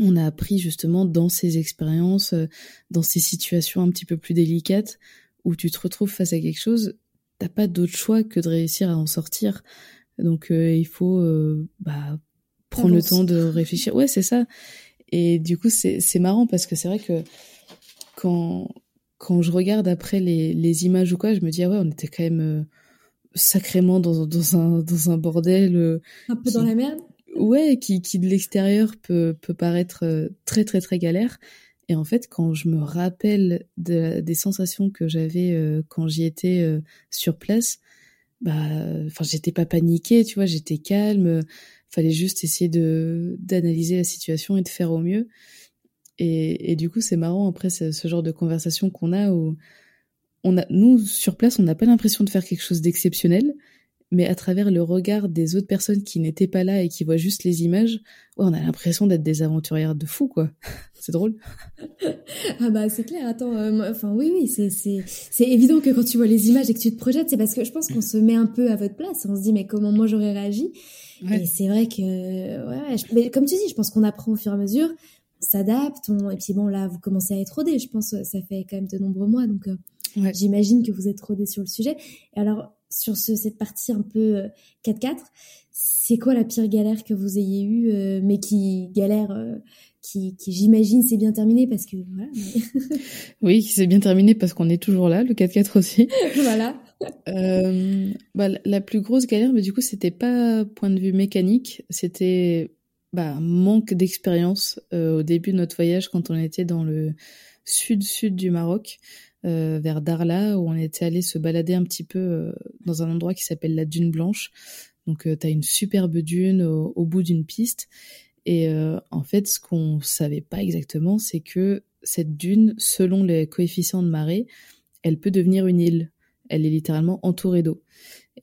On a appris justement dans ces expériences, dans ces situations un petit peu plus délicates, où tu te retrouves face à quelque chose, t'as pas d'autre choix que de réussir à en sortir. Donc il faut bah, prendre le temps de réfléchir. Ouais, c'est ça. Et du coup, c'est marrant parce que c'est vrai que quand, quand je regarde après les, les images ou quoi, je me dis, ah ouais, on était quand même euh, sacrément dans, dans, un, dans un bordel. Euh, un peu dans la merde Ouais, qui, qui de l'extérieur peut, peut paraître euh, très, très, très galère. Et en fait, quand je me rappelle de, des sensations que j'avais quand j'y étais sur place, bah, enfin, j'étais pas paniquée, tu vois, j'étais calme fallait juste essayer de d'analyser la situation et de faire au mieux. Et, et du coup, c'est marrant après ce, genre de conversation qu'on a où on a, nous sur place, on n'a pas l'impression de faire quelque chose d'exceptionnel, mais à travers le regard des autres personnes qui n'étaient pas là et qui voient juste les images, ouais, on a l'impression d'être des aventurières de fou, quoi. c'est drôle. ah bah c'est clair. Attends, euh, enfin oui, oui, c'est c'est c'est évident que quand tu vois les images et que tu te projettes, c'est parce que je pense qu'on se met un peu à votre place. On se dit mais comment moi j'aurais réagi? Et c'est vrai que, ouais, mais comme tu dis, je pense qu'on apprend au fur et à mesure, on s'adapte, on... et puis bon, là, vous commencez à être rodé. Je pense ça fait quand même de nombreux mois, donc euh, j'imagine que vous êtes rodé sur le sujet. Et alors, sur ce, cette partie un peu 4-4, euh, c'est quoi la pire galère que vous ayez eue, euh, mais qui galère qui, qui j'imagine s'est bien terminé parce que voilà. oui, qui s'est bien terminé parce qu'on est toujours là, le 4-4 aussi. voilà. Euh, bah, la plus grosse galère, mais du coup, c'était pas point de vue mécanique, c'était bah, manque d'expérience euh, au début de notre voyage quand on était dans le sud-sud du Maroc, euh, vers Darla, où on était allé se balader un petit peu euh, dans un endroit qui s'appelle la Dune Blanche. Donc, tu as une superbe dune au, bout d'une piste. Et en fait, ce qu'on savait pas exactement, c'est que cette dune, selon les coefficients de marée, elle peut devenir une île elle est littéralement entourée d'eau.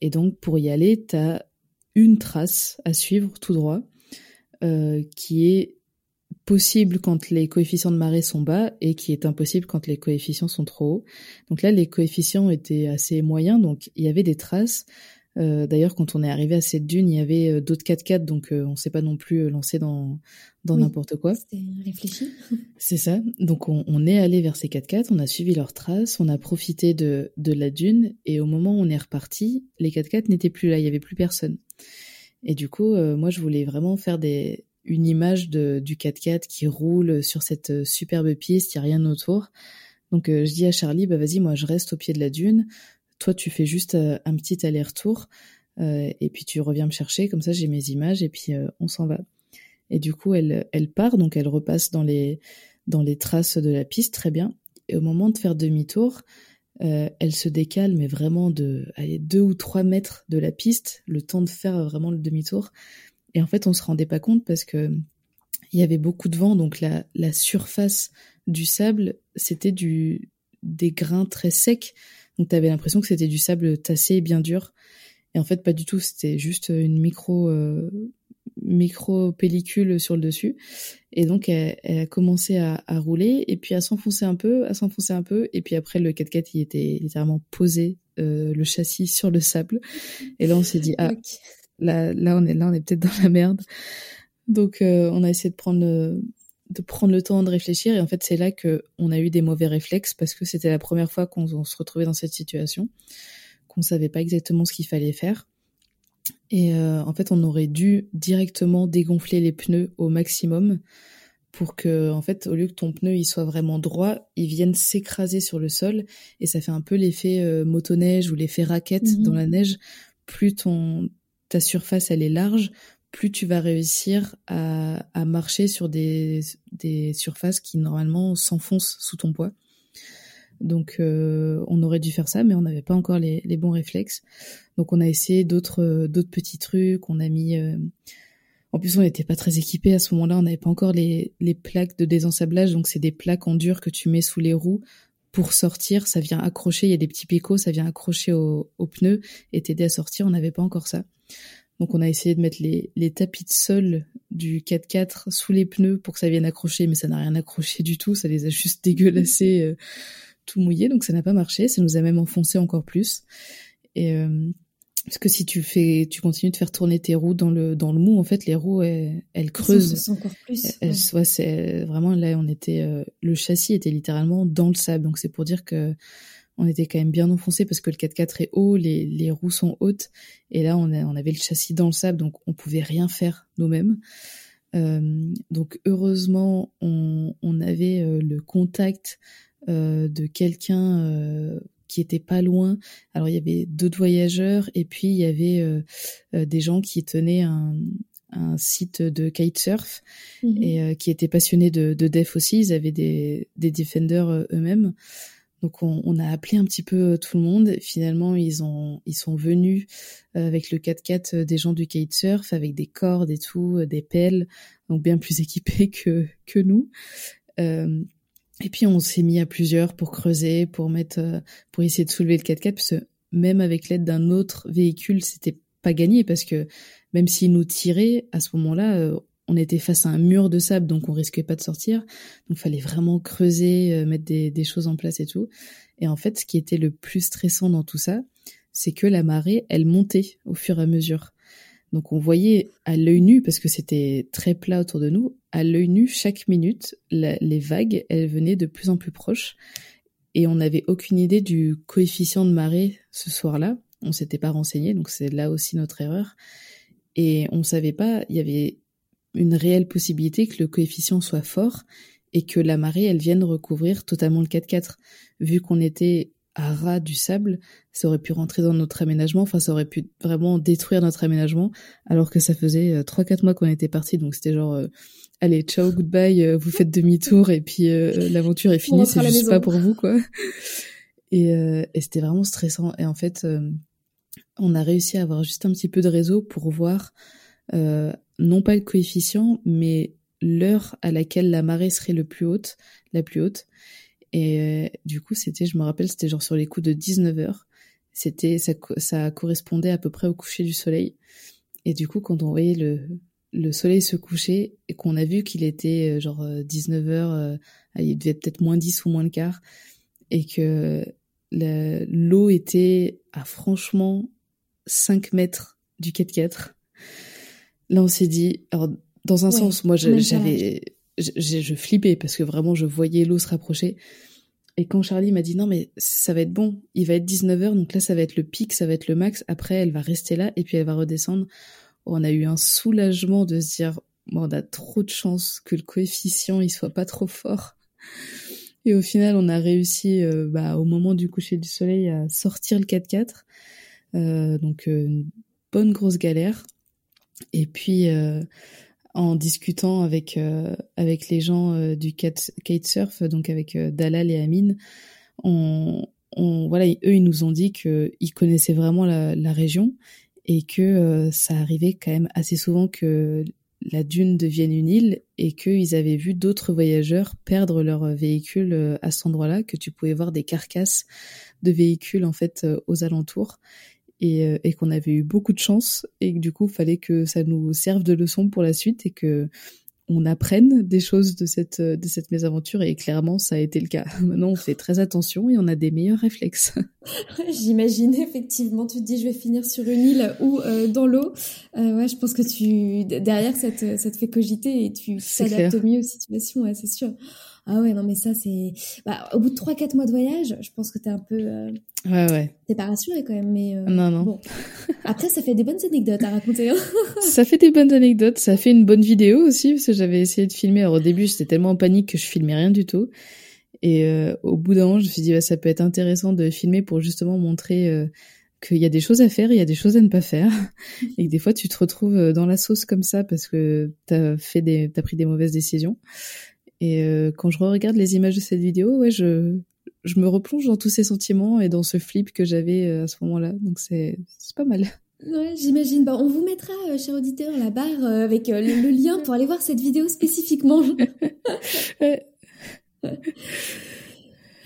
Et donc pour y aller, tu as une trace à suivre tout droit, euh, qui est possible quand les coefficients de marée sont bas et qui est impossible quand les coefficients sont trop hauts. Donc là, les coefficients étaient assez moyens, donc il y avait des traces. Euh, d'ailleurs, quand on est arrivé à cette dune, il y avait euh, d'autres 4x4, donc on s'est pas non plus lancé dans dans n'importe quoi. C'était réfléchi. C'est ça. Donc on, est allé vers ces 4x4, on a suivi leurs traces, on a profité de, de la dune, et au moment où on est reparti, les 4x4 n'étaient plus là, il y avait plus personne. Et du coup, euh, moi je voulais vraiment faire des, une image de, du 4x4 qui roule sur cette euh, superbe piste, il n'y a rien autour. Donc euh, je dis à Charlie, bah vas-y, moi je reste au pied de la dune, toi tu fais juste un petit aller-retour, et puis tu reviens me chercher, comme ça j'ai mes images, et puis on s'en va. Et du coup, elle, elle part, donc elle repasse dans les, dans les traces de la piste, très bien. Et au moment de faire demi-tour, euh, elle se décale, mais vraiment de allez, deux ou trois mètres de la piste, le temps de faire vraiment le demi-tour. Et en fait, on se rendait pas compte parce que il y avait beaucoup de vent, donc la, surface du sable, c'était du des grains très secs. Donc tu avais l'impression que c'était du sable tassé bien dur. Et en fait, pas du tout. C'était juste une micro euh, micro-pellicule sur le dessus. Et donc, elle, a commencé à, rouler et puis à s'enfoncer un peu, à s'enfoncer un peu. Et puis après, le 4x4, il était littéralement posé, euh, le châssis sur le sable. Et là, on s'est dit, ah, là, là, on est là, on est peut-être dans la merde. Donc, euh, on a essayé de prendre le, de prendre le temps de réfléchir. Et en fait, c'est là que on a eu des mauvais réflexes parce que c'était la première fois qu'on se retrouvait dans cette situation, qu'on savait pas exactement ce qu'il fallait faire. Et euh, en fait, on aurait dû directement dégonfler les pneus au maximum pour que, en fait, au lieu que ton pneu il soit vraiment droit, il vienne s'écraser sur le sol et ça fait un peu l'effet euh, motoneige ou l'effet raquette mhm. dans la neige. Plus ton ta surface elle est large, plus tu vas réussir à, marcher sur des, surfaces qui normalement s'enfoncent sous ton poids. Donc euh, on aurait dû faire ça, mais on n'avait pas encore les, bons réflexes. Donc on a essayé d'autres petits trucs. On a mis euh, En plus, on n'était pas très équipés à ce moment-là. On n'avait pas encore les, les plaques de désensablage. Donc, c'est des plaques en dur que tu mets sous les roues pour sortir. Ça vient accrocher. Il y a des petits picots. Ça vient accrocher aux au pneus et t'aider à sortir. On n'avait pas encore ça. Donc, on a essayé de mettre les, les tapis de sol du 4x4 sous les pneus pour que ça vienne accrocher. Mais ça n'a rien accroché du tout. Ça les a juste dégueulassés, euh, tout mouillés. Donc, ça n'a pas marché. Ça nous a même enfoncé encore plus. Et, euh, parce que si tu fais, tu continues de faire tourner tes roues dans le dans le mou, en fait, les roues elles, elles creusent. C'est encore plus. Elles, ouais. c'est vraiment là, on était, euh, le châssis était littéralement dans le sable, donc c'est pour dire que on était quand même bien enfoncé parce que le 4x4 est haut, les les roues sont hautes, et là on a, on avait le châssis dans le sable, donc on pouvait rien faire nous-mêmes. Euh, donc heureusement, on, on avait euh, le contact euh, de quelqu'un qui était pas loin. Alors il y avait d'autres voyageurs et puis il y avait des gens qui tenaient un, un site de kitesurf Mhm. et qui étaient passionnés de, de def aussi. Ils avaient des, des defenders eux-mêmes. Donc on, on a appelé un petit peu euh, tout le monde. Finalement ils ont ils sont venus euh, avec le 4x4 euh, des gens du kitesurf avec des cordes et tout, des pelles, donc bien plus équipés que que nous. Euh, et puis on s'est mis à plusieurs pour creuser, pour mettre, pour essayer de soulever le 4x4, parce que même avec l'aide d'un autre véhicule, c'était pas gagné parce que même s'il nous tirait, à ce moment-là, on était face à un mur de sable, donc on risquait pas de sortir. Donc fallait vraiment creuser, euh, mettre des, choses en place et tout. Et en fait, ce qui était le plus stressant dans tout ça, c'est que la marée, elle montait au fur et à mesure. Donc on voyait à l'œil nu, parce que c'était très plat autour de nous, à l'œil nu, chaque minute, les vagues, elles venaient de plus en plus proches. Et on n'avait aucune idée du coefficient de marée ce soir-là. On s'était pas renseigné, donc c'est là aussi notre erreur. Et on savait pas, il y avait une réelle possibilité que le coefficient soit fort et que la marée, elle vienne recouvrir totalement le 4x4. Vu qu'on était à ras du sable, ça aurait pu rentrer dans notre aménagement, enfin ça aurait pu vraiment détruire notre aménagement, alors que ça faisait euh, 3-4 mois qu'on était parti, donc c'était genre, euh, allez, ciao, goodbye, euh, vous faites demi-tour et puis euh, l'aventure est finie, c'est juste maison. pas pour vous, quoi. Et, euh, et c'était vraiment stressant. Et en fait, euh, on a réussi à avoir juste un petit peu de réseau pour voir, euh, non pas le coefficient, mais l'heure à laquelle la marée serait le plus haute, la plus haute. Et euh, du coup, c'était, je me rappelle, c'était genre sur les coups de 19 heures. C'était, ça, ça correspondait à peu près au coucher du soleil. Et du coup, quand on voyait le, le soleil se coucher et qu'on a vu qu'il était euh, genre 19 heures, euh, il devait être peut-être moins 10 ou moins le quart, et que l'eau était à franchement 5 mètres du 4x4. Là, on s'est dit, alors, dans un Ouais, sens, moi, j'avais, je, je- je flippais parce que vraiment, je voyais l'eau se rapprocher. Et quand Charlie m'a dit, non, mais ça va être bon, il va être 19h, donc là, ça va être le pic, ça va être le max. Après, elle va rester là et puis elle va redescendre. On a eu un soulagement de se dire, bon, on a trop de chance que le coefficient, il soit pas trop fort. Et au final, on a réussi, euh, bah, au moment du coucher du soleil, à sortir le 4x4. Euh, donc, euh, une bonne grosse galère. Et puis, euh, en discutant avec euh, avec les gens euh, du kite- kitesurf, donc avec Dalal et Amine, on, on voilà, eux ils nous ont dit que ils connaissaient vraiment la, la région et que ça arrivait quand même assez souvent que la dune devienne une île et qu'ils avaient vu d'autres voyageurs perdre leur véhicule à cet endroit-là, que tu pouvais voir des carcasses de véhicules en fait aux alentours et, euh, et qu'on avait eu beaucoup de chance et que du coup fallait que ça nous serve de leçon pour la suite et que on apprenne des choses de cette euh, de cette mésaventure et clairement ça a été le cas. Maintenant on fait très attention et on a des meilleurs réflexes. J'imagine effectivement, tu te dis je vais finir sur une île ou euh, dans l'eau. Euh, ouais, je pense que tu derrière ça te, ça te fait cogiter et tu t'adaptes mieux aux situations, ouais, c'est sûr. Ah ouais, non mais ça c'est bah, au bout de 3 4 mois de voyage, je pense que t'es un peu euh, Ouais ouais. t'es pas rassuré quand même mais euh, Non non. bon. Après ça fait des bonnes anecdotes à raconter. Hein. Ça fait des bonnes anecdotes, ça fait une bonne vidéo aussi parce que j'avais essayé de filmer. Alors au début j'étais tellement en panique que je filmais rien du tout. Et euh, au bout d'un moment je me suis dit bah, ça peut être intéressant de filmer pour justement montrer euh, qu'il y a des choses à faire, il y a des choses à ne pas faire, et que des fois tu te retrouves dans la sauce comme ça parce que t'as fait des, t'as pris des mauvaises décisions. Et euh, quand je regarde les images de cette vidéo, ouais, je, je me replonge dans tous ces sentiments et dans ce flip que j'avais euh, à ce moment-là. Donc c'est, pas mal. Ouais, j'imagine. Bah, on vous mettra, euh, cher auditeur, la barre euh, avec le, le, lien pour aller voir cette vidéo spécifiquement.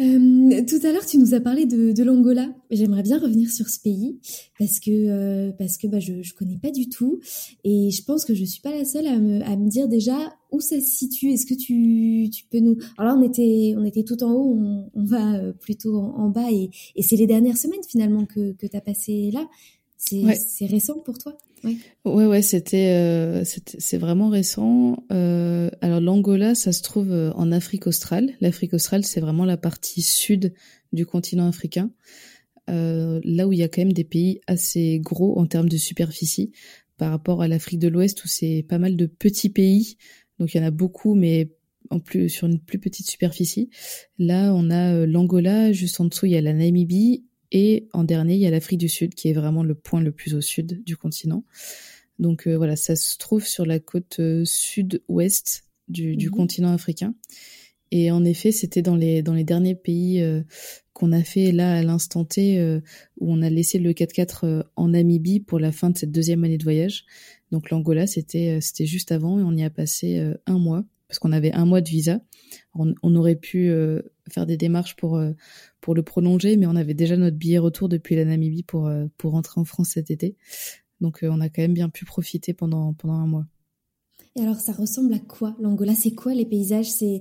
Euh, tout à l'heure, tu nous as parlé de, de l'Angola. J'aimerais bien revenir sur ce pays parce que euh, parce que bah, je je connais pas du tout et je pense que je suis pas la seule à me à me dire déjà où ça se situe. Est-ce que tu tu peux nous Alors là, on était on était tout en haut, on, on va euh, plutôt en, en bas et et c'est les dernières semaines finalement que que tu as passé là. C'est ouais. c'est récent pour toi? Ouais, ouais, ouais c'était euh, c'est vraiment récent. Euh, alors l'Angola, ça se trouve euh, en Afrique australe. L'Afrique australe, c'est vraiment la partie sud du continent africain, euh, là où il y a quand même des pays assez gros en termes de superficie par rapport à l'Afrique de l'Ouest où c'est pas mal de petits pays. Donc il y en a beaucoup, mais en plus sur une plus petite superficie. Là, on a euh, l'Angola, juste en dessous il y a la Namibie et en dernier, il y a l'Afrique du Sud, qui est vraiment le point le plus au sud du continent. Donc euh, voilà, ça se trouve sur la côte euh, sud-ouest du, du mmh. continent africain. Et en effet, c'était dans les dans les derniers pays euh, qu'on a fait là à l'instant T euh, où on a laissé le 4x4 euh, en Namibie pour la fin de cette deuxième année de voyage. Donc l'Angola, c'était c'était juste avant et on y a passé un mois parce qu'on avait un mois de visa. On, aurait pu faire des démarches pour pour le prolonger, mais on avait déjà notre billet retour depuis la Namibie pour, euh, pour rentrer en France cet été. Donc euh, on a quand même bien pu profiter pendant, pendant un mois. Et alors ça ressemble à quoi L'Angola, c'est quoi les paysages? C'est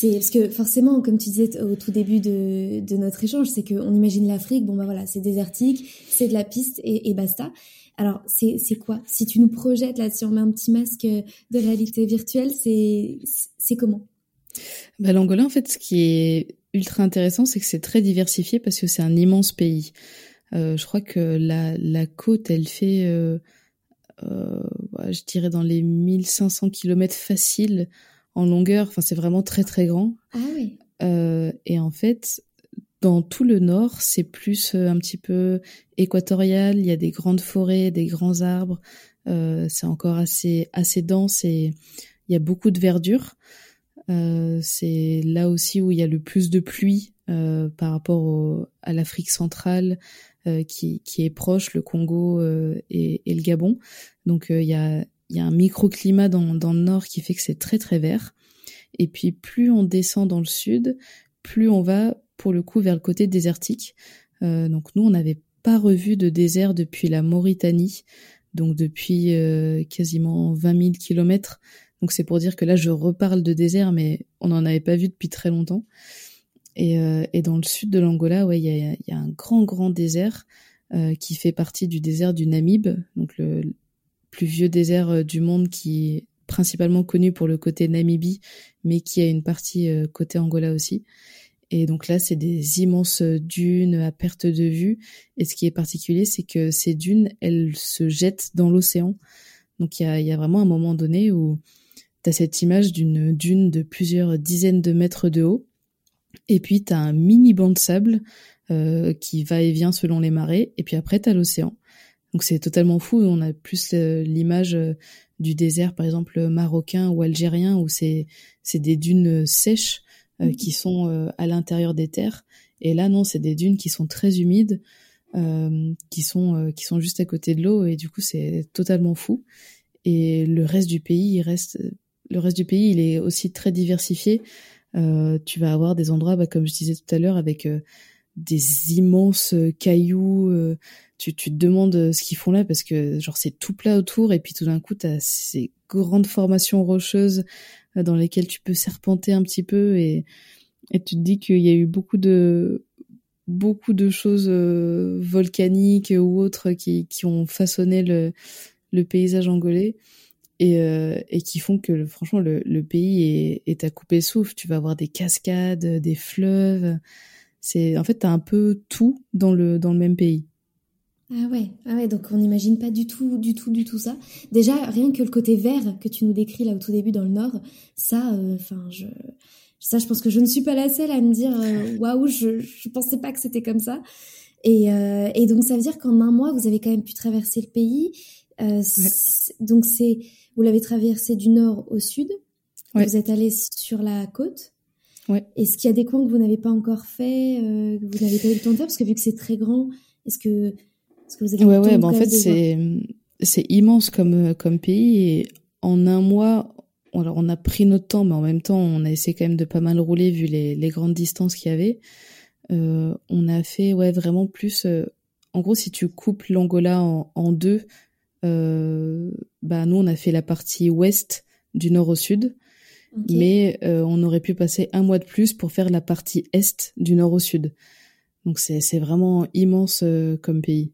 parce que forcément, comme tu disais au tout début de, de notre échange, c'est qu'on imagine l'Afrique, bon bah voilà, c'est désertique, c'est de la piste et, et basta. Alors c'est quoi? Si tu nous projettes là, si on met un petit masque de réalité virtuelle, c'est comment? Bah, L'Angola, en fait, ce qui est ultra intéressant, c'est que c'est très diversifié parce que c'est un immense pays. Euh, je crois que la, la côte, elle fait, euh, euh, je dirais, dans les 1500 kilomètres faciles en longueur. Enfin, c'est vraiment très très grand. Ah oui. Euh, et en fait, dans tout le nord, c'est plus euh, un petit peu équatorial. Il y a des grandes forêts, des grands arbres. Euh, c'est encore assez dense et il y a beaucoup de verdure. Euh, c'est là aussi où il y a le plus de pluie par rapport à l'Afrique centrale qui, est proche, le Congo et, le Gabon. Donc il y, a, un microclimat dans le nord qui fait que c'est très très vert. Et puis plus on descend dans le sud, plus on va pour le coup vers le côté désertique. donc nous on n'avait pas revu de désert depuis la Mauritanie, donc depuis quasiment 20 000 kilomètres donc c'est pour dire que là, je reparle de désert, mais on n'en avait pas vu depuis très longtemps. Et, euh, dans le sud de l'Angola, ouais, il y a, un grand, grand désert euh, qui fait partie du désert du Namib, donc le plus vieux désert euh, du monde qui est principalement connu pour le côté Namibie, mais qui a une partie euh, côté Angola aussi. Et donc là, c'est des immenses dunes à perte de vue. Et ce qui est particulier, c'est que ces dunes, elles se jettent dans l'océan. Donc il y a, vraiment un moment donné où T'as cette image d'une dune de plusieurs dizaines de mètres de haut, et puis t'as un mini banc de sable euh, qui va et vient selon les marées, et puis après t'as l'océan. Donc c'est totalement fou. On a plus l'image euh, du désert, par exemple marocain ou algérien, où c'est des dunes sèches euh, qui sont euh, à l'intérieur des terres. Et là non, c'est des dunes qui sont très humides, euh, qui sont qui sont juste à côté de l'eau, et du coup c'est totalement fou. Et le reste du pays, il reste le reste du pays, il est aussi très diversifié. Tu vas avoir des endroits, bah, comme je disais tout à l'heure, avec des immenses cailloux. Tu, tu, te demandes ce qu'ils font là parce que genre c'est tout plat autour et puis tout d'un coup tu as ces grandes formations rocheuses dans lesquelles tu peux serpenter un petit peu et, et tu te dis qu'il y a eu beaucoup de beaucoup de choses volcaniques ou autres qui, qui ont façonné le, le paysage angolais et, euh, et qui font que franchement le, le pays est, est, à couper souffle. Tu vas avoir des cascades, des fleuves. C'est en fait t'as un peu tout dans le dans le même pays. Ah ouais, ah ouais, donc on n'imagine pas du tout, du tout, du tout ça. Déjà, rien que le côté vert que tu nous décris là au tout début dans le Nord, ça, euh, enfin, je, ça, je pense que je ne suis pas la seule à me dire, euh, waouh, je, je pensais pas que c'était comme ça. Et, euh, et donc ça veut dire qu'en un mois, vous avez quand même pu traverser le pays. Euh, ouais. Donc c'est, vous l'avez traversé du nord au sud. Ouais. Vous êtes allé sur la côte. Ouais. Est-ce qu'il y a des coins que vous n'avez pas encore fait, euh, que vous n'avez pas eu le temps de faire? Parce que vu que c'est très grand, est-ce que Parce que vous avez ouais, ouais, bah en fait, c'est, c'est immense comme, comme pays et en un mois, alors on a pris notre temps, mais en même temps, on a essayé quand même de pas mal rouler vu les, les grandes distances qu'il y avait. Euh, on a fait, ouais, vraiment plus. Euh, en gros, si tu coupes l'Angola en, en, deux, euh, bah nous, on a fait la partie ouest du nord au sud. Mais euh, on aurait pu passer un mois de plus pour faire la partie est du nord au sud. Donc c'est vraiment immense euh, comme pays.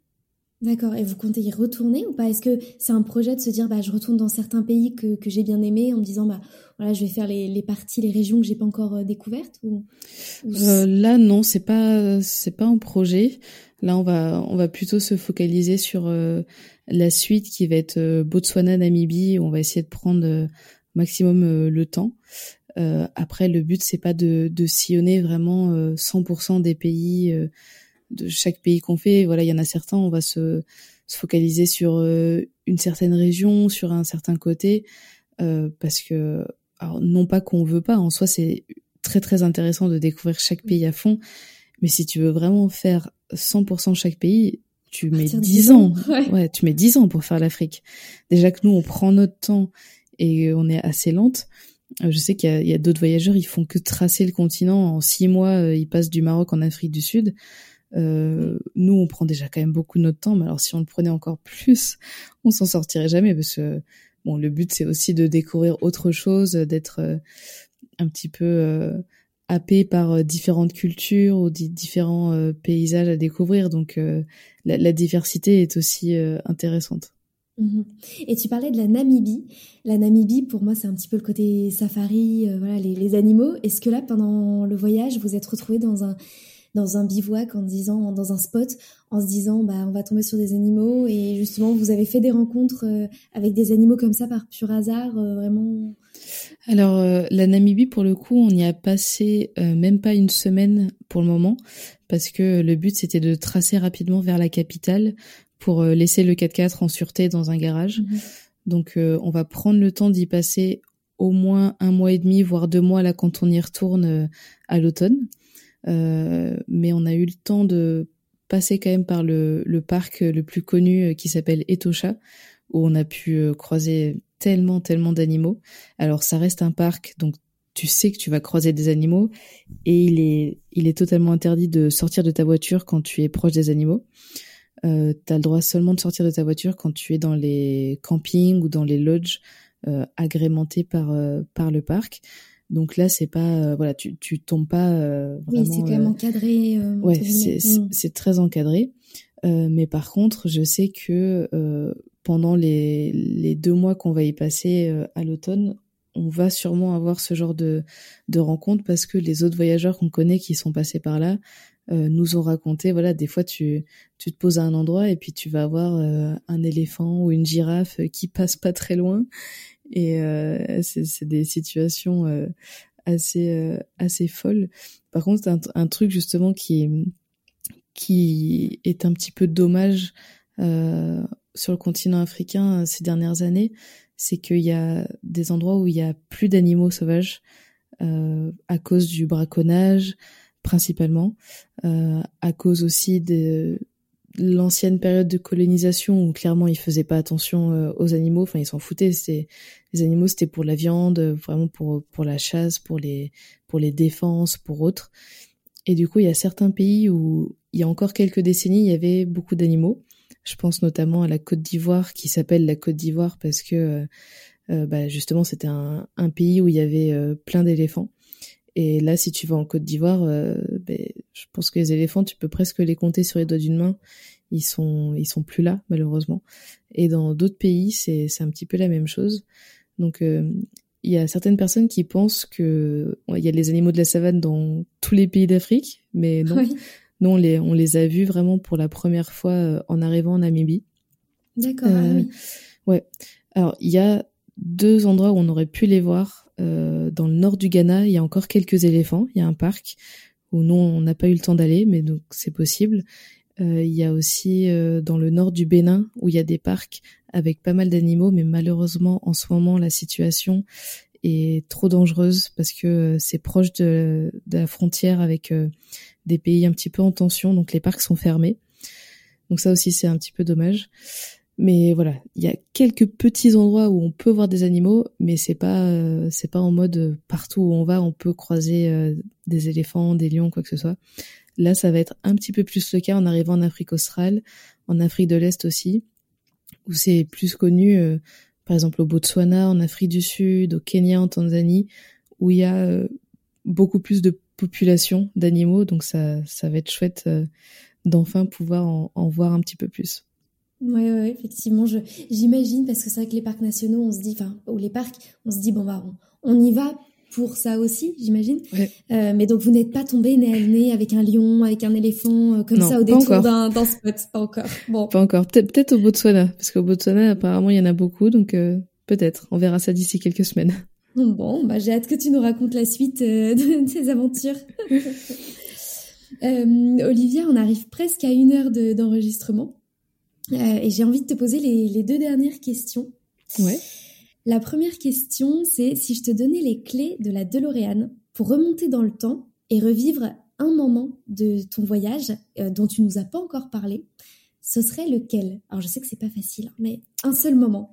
D'accord. Et vous comptez y retourner ou pas? Est-ce que c'est un projet de se dire, bah, je retourne dans certains pays que, que j'ai bien aimés en me disant, bah, voilà, je vais faire les, les parties, les régions que j'ai pas encore euh, découvertes ou, euh, Là, non, c'est pas, c'est pas un projet. Là, on va, on va plutôt se focaliser sur euh, la suite qui va être Botswana, Namibie. On va essayer de prendre maximum le temps. après, le but c'est pas de, de sillonner vraiment 100% des pays de chaque pays qu'on fait. Voilà, il y en a certains, on va se, se focaliser sur euh, une certaine région, sur un certain côté, euh, parce que, alors, non pas qu'on veut pas, en soi, c'est très très intéressant de découvrir chaque pays à fond, mais si tu veux vraiment faire 100% chaque pays, tu mets 10 ans. Ouais. tu mets 10 ans pour faire l'Afrique. Déjà que nous, on prend notre temps et on est assez lente. Euh, je sais qu'il y a, a d'autres voyageurs, ils font que tracer le continent. En six mois, ils passent du Maroc en Afrique du Sud. Euh, nous, on prend déjà quand même beaucoup de notre temps, mais alors si on le prenait encore plus, on s'en sortirait jamais parce que bon, le but c'est aussi de découvrir autre chose, d'être euh, un petit peu euh, happé par différentes cultures ou différents paysages à découvrir. Donc la, diversité est aussi intéressante. Mhm. Et tu parlais de la Namibie. La Namibie, pour moi, c'est un petit peu le côté safari, voilà, les, les animaux. Est-ce que là, pendant le voyage, vous êtes retrouvé dans un dans un bivouac en disant dans un spot en se disant bah on va tomber sur des animaux. Et justement vous avez fait des rencontres euh, avec des animaux comme ça par pur hasard euh, vraiment? Alors euh, la Namibie pour le coup on y a passé même pas une semaine pour le moment parce que le but c'était de tracer rapidement vers la capitale pour laisser le 4x4 en sûreté dans un garage. Mhm. donc on va prendre le temps d'y passer au moins un mois et demi voire deux mois là quand on y retourne à l'automne mais on a eu le temps de passer quand même par le, le parc le plus connu euh, qui s'appelle Etosha, où on a pu euh, croiser tellement, tellement d'animaux. Alors ça reste un parc, donc tu sais que tu vas croiser des animaux et il est, il est totalement interdit de sortir de ta voiture quand tu es proche des animaux. Euh, tu as le droit seulement de sortir de ta voiture quand tu es dans les campings ou dans les lodges euh, agrémentés par, par le parc. Donc là, c'est pas euh, voilà, tu tu tombes pas euh, vraiment. Oui, c'est quand même euh, encadré. ouais, c'est c'est très encadré. mais par contre, je sais que pendant les les deux mois qu'on va y passer à l'automne, on va sûrement avoir ce genre de de rencontres parce que les autres voyageurs qu'on connaît qui sont passés par là nous ont raconté voilà des fois tu tu te poses à un endroit et puis tu vas avoir un éléphant ou une girafe qui passe pas très loin et euh, c'est des situations euh, assez euh, assez folles. Par contre, un, un, truc justement qui est qui est un petit peu dommage euh, sur le continent africain ces dernières années, c'est qu'il y a des endroits où il y a plus d'animaux sauvages euh, à cause du braconnage principalement, euh, à cause aussi de l'ancienne période de colonisation où clairement ils faisaient pas attention euh, aux animaux, enfin ils s'en foutaient, c'était les animaux c'était pour la viande, vraiment pour pour la chasse, pour les pour les défenses, pour autres. Et du coup, il y a certains pays où il y a encore quelques décennies, il y avait beaucoup d'animaux. Je pense notamment à la Côte d'Ivoire qui s'appelle la Côte d'Ivoire parce que euh, euh, bah, justement c'était un, pays où il y avait plein d'éléphants. Et là, si tu vas en Côte d'Ivoire, euh, ben, je pense que les éléphants, tu peux presque les compter sur les doigts d'une main. Ils sont, ils sont plus là, malheureusement. Et dans d'autres pays, c'est, c'est un petit peu la même chose. Donc, euh, il y a certaines personnes qui pensent que il y a les animaux de la savane dans tous les pays d'Afrique, mais non. Non, on les, on les a vus vraiment pour la première fois euh, en arrivant en Namibie. D'accord. Ah oui. Ouais. Alors, il y a deux endroits où on aurait pu les voir euh, dans le nord du Ghana, il y a encore quelques éléphants. Il y a un parc où nous, on n'a pas eu le temps d'aller, mais donc c'est possible. Euh, il y a aussi euh, dans le nord du Bénin où il y a des parcs avec pas mal d'animaux, mais malheureusement en ce moment la situation est trop dangereuse parce que c'est proche de, de, la frontière avec des pays un petit peu en tension, donc les parcs sont fermés. Donc ça aussi, c'est un petit peu dommage. Mais voilà, il y a quelques petits endroits où on peut voir des animaux, mais c'est pas euh, c'est pas en mode partout où on va, on peut croiser euh, des éléphants, des lions, quoi que ce soit. Là, ça va être un petit peu plus le cas en arrivant en Afrique australe, en Afrique de l'Est aussi, où c'est plus connu, euh, par exemple au Botswana, en Afrique du Sud, au Kenya, en Tanzanie, où il y a beaucoup plus de population d'animaux, donc ça ça va être chouette d'enfin pouvoir en voir un petit peu plus. Ouais, ouais, effectivement, je, j'imagine parce que c'est vrai que les parcs nationaux, on se dit, enfin, ou les parcs, on se dit bon bah on, on y va pour ça aussi, j'imagine. Ouais. Euh, mais donc vous n'êtes pas tombé nez à nez avec un lion, avec un éléphant euh, comme Non, ça au détour encore. d'un, d'un spot, pas encore. Bon, Pas encore. Peut- Peut-être au Botswana, parce qu'au Botswana, apparemment, il y en a beaucoup, donc euh, peut-être. On verra ça d'ici quelques semaines. bon, bah j'ai hâte que tu nous racontes la suite euh, de tes aventures. Euh, Olivia, on arrive presque à une heure de, d'enregistrement. Euh, et j'ai envie de te poser les, les deux dernières questions. Ouais. La première question, c'est si je te donnais les clés de la DeLorean pour remonter dans le temps et revivre un moment de ton voyage euh, dont tu nous as pas encore parlé, ce serait lequel? Alors je sais que c'est pas facile, hein, mais un seul moment.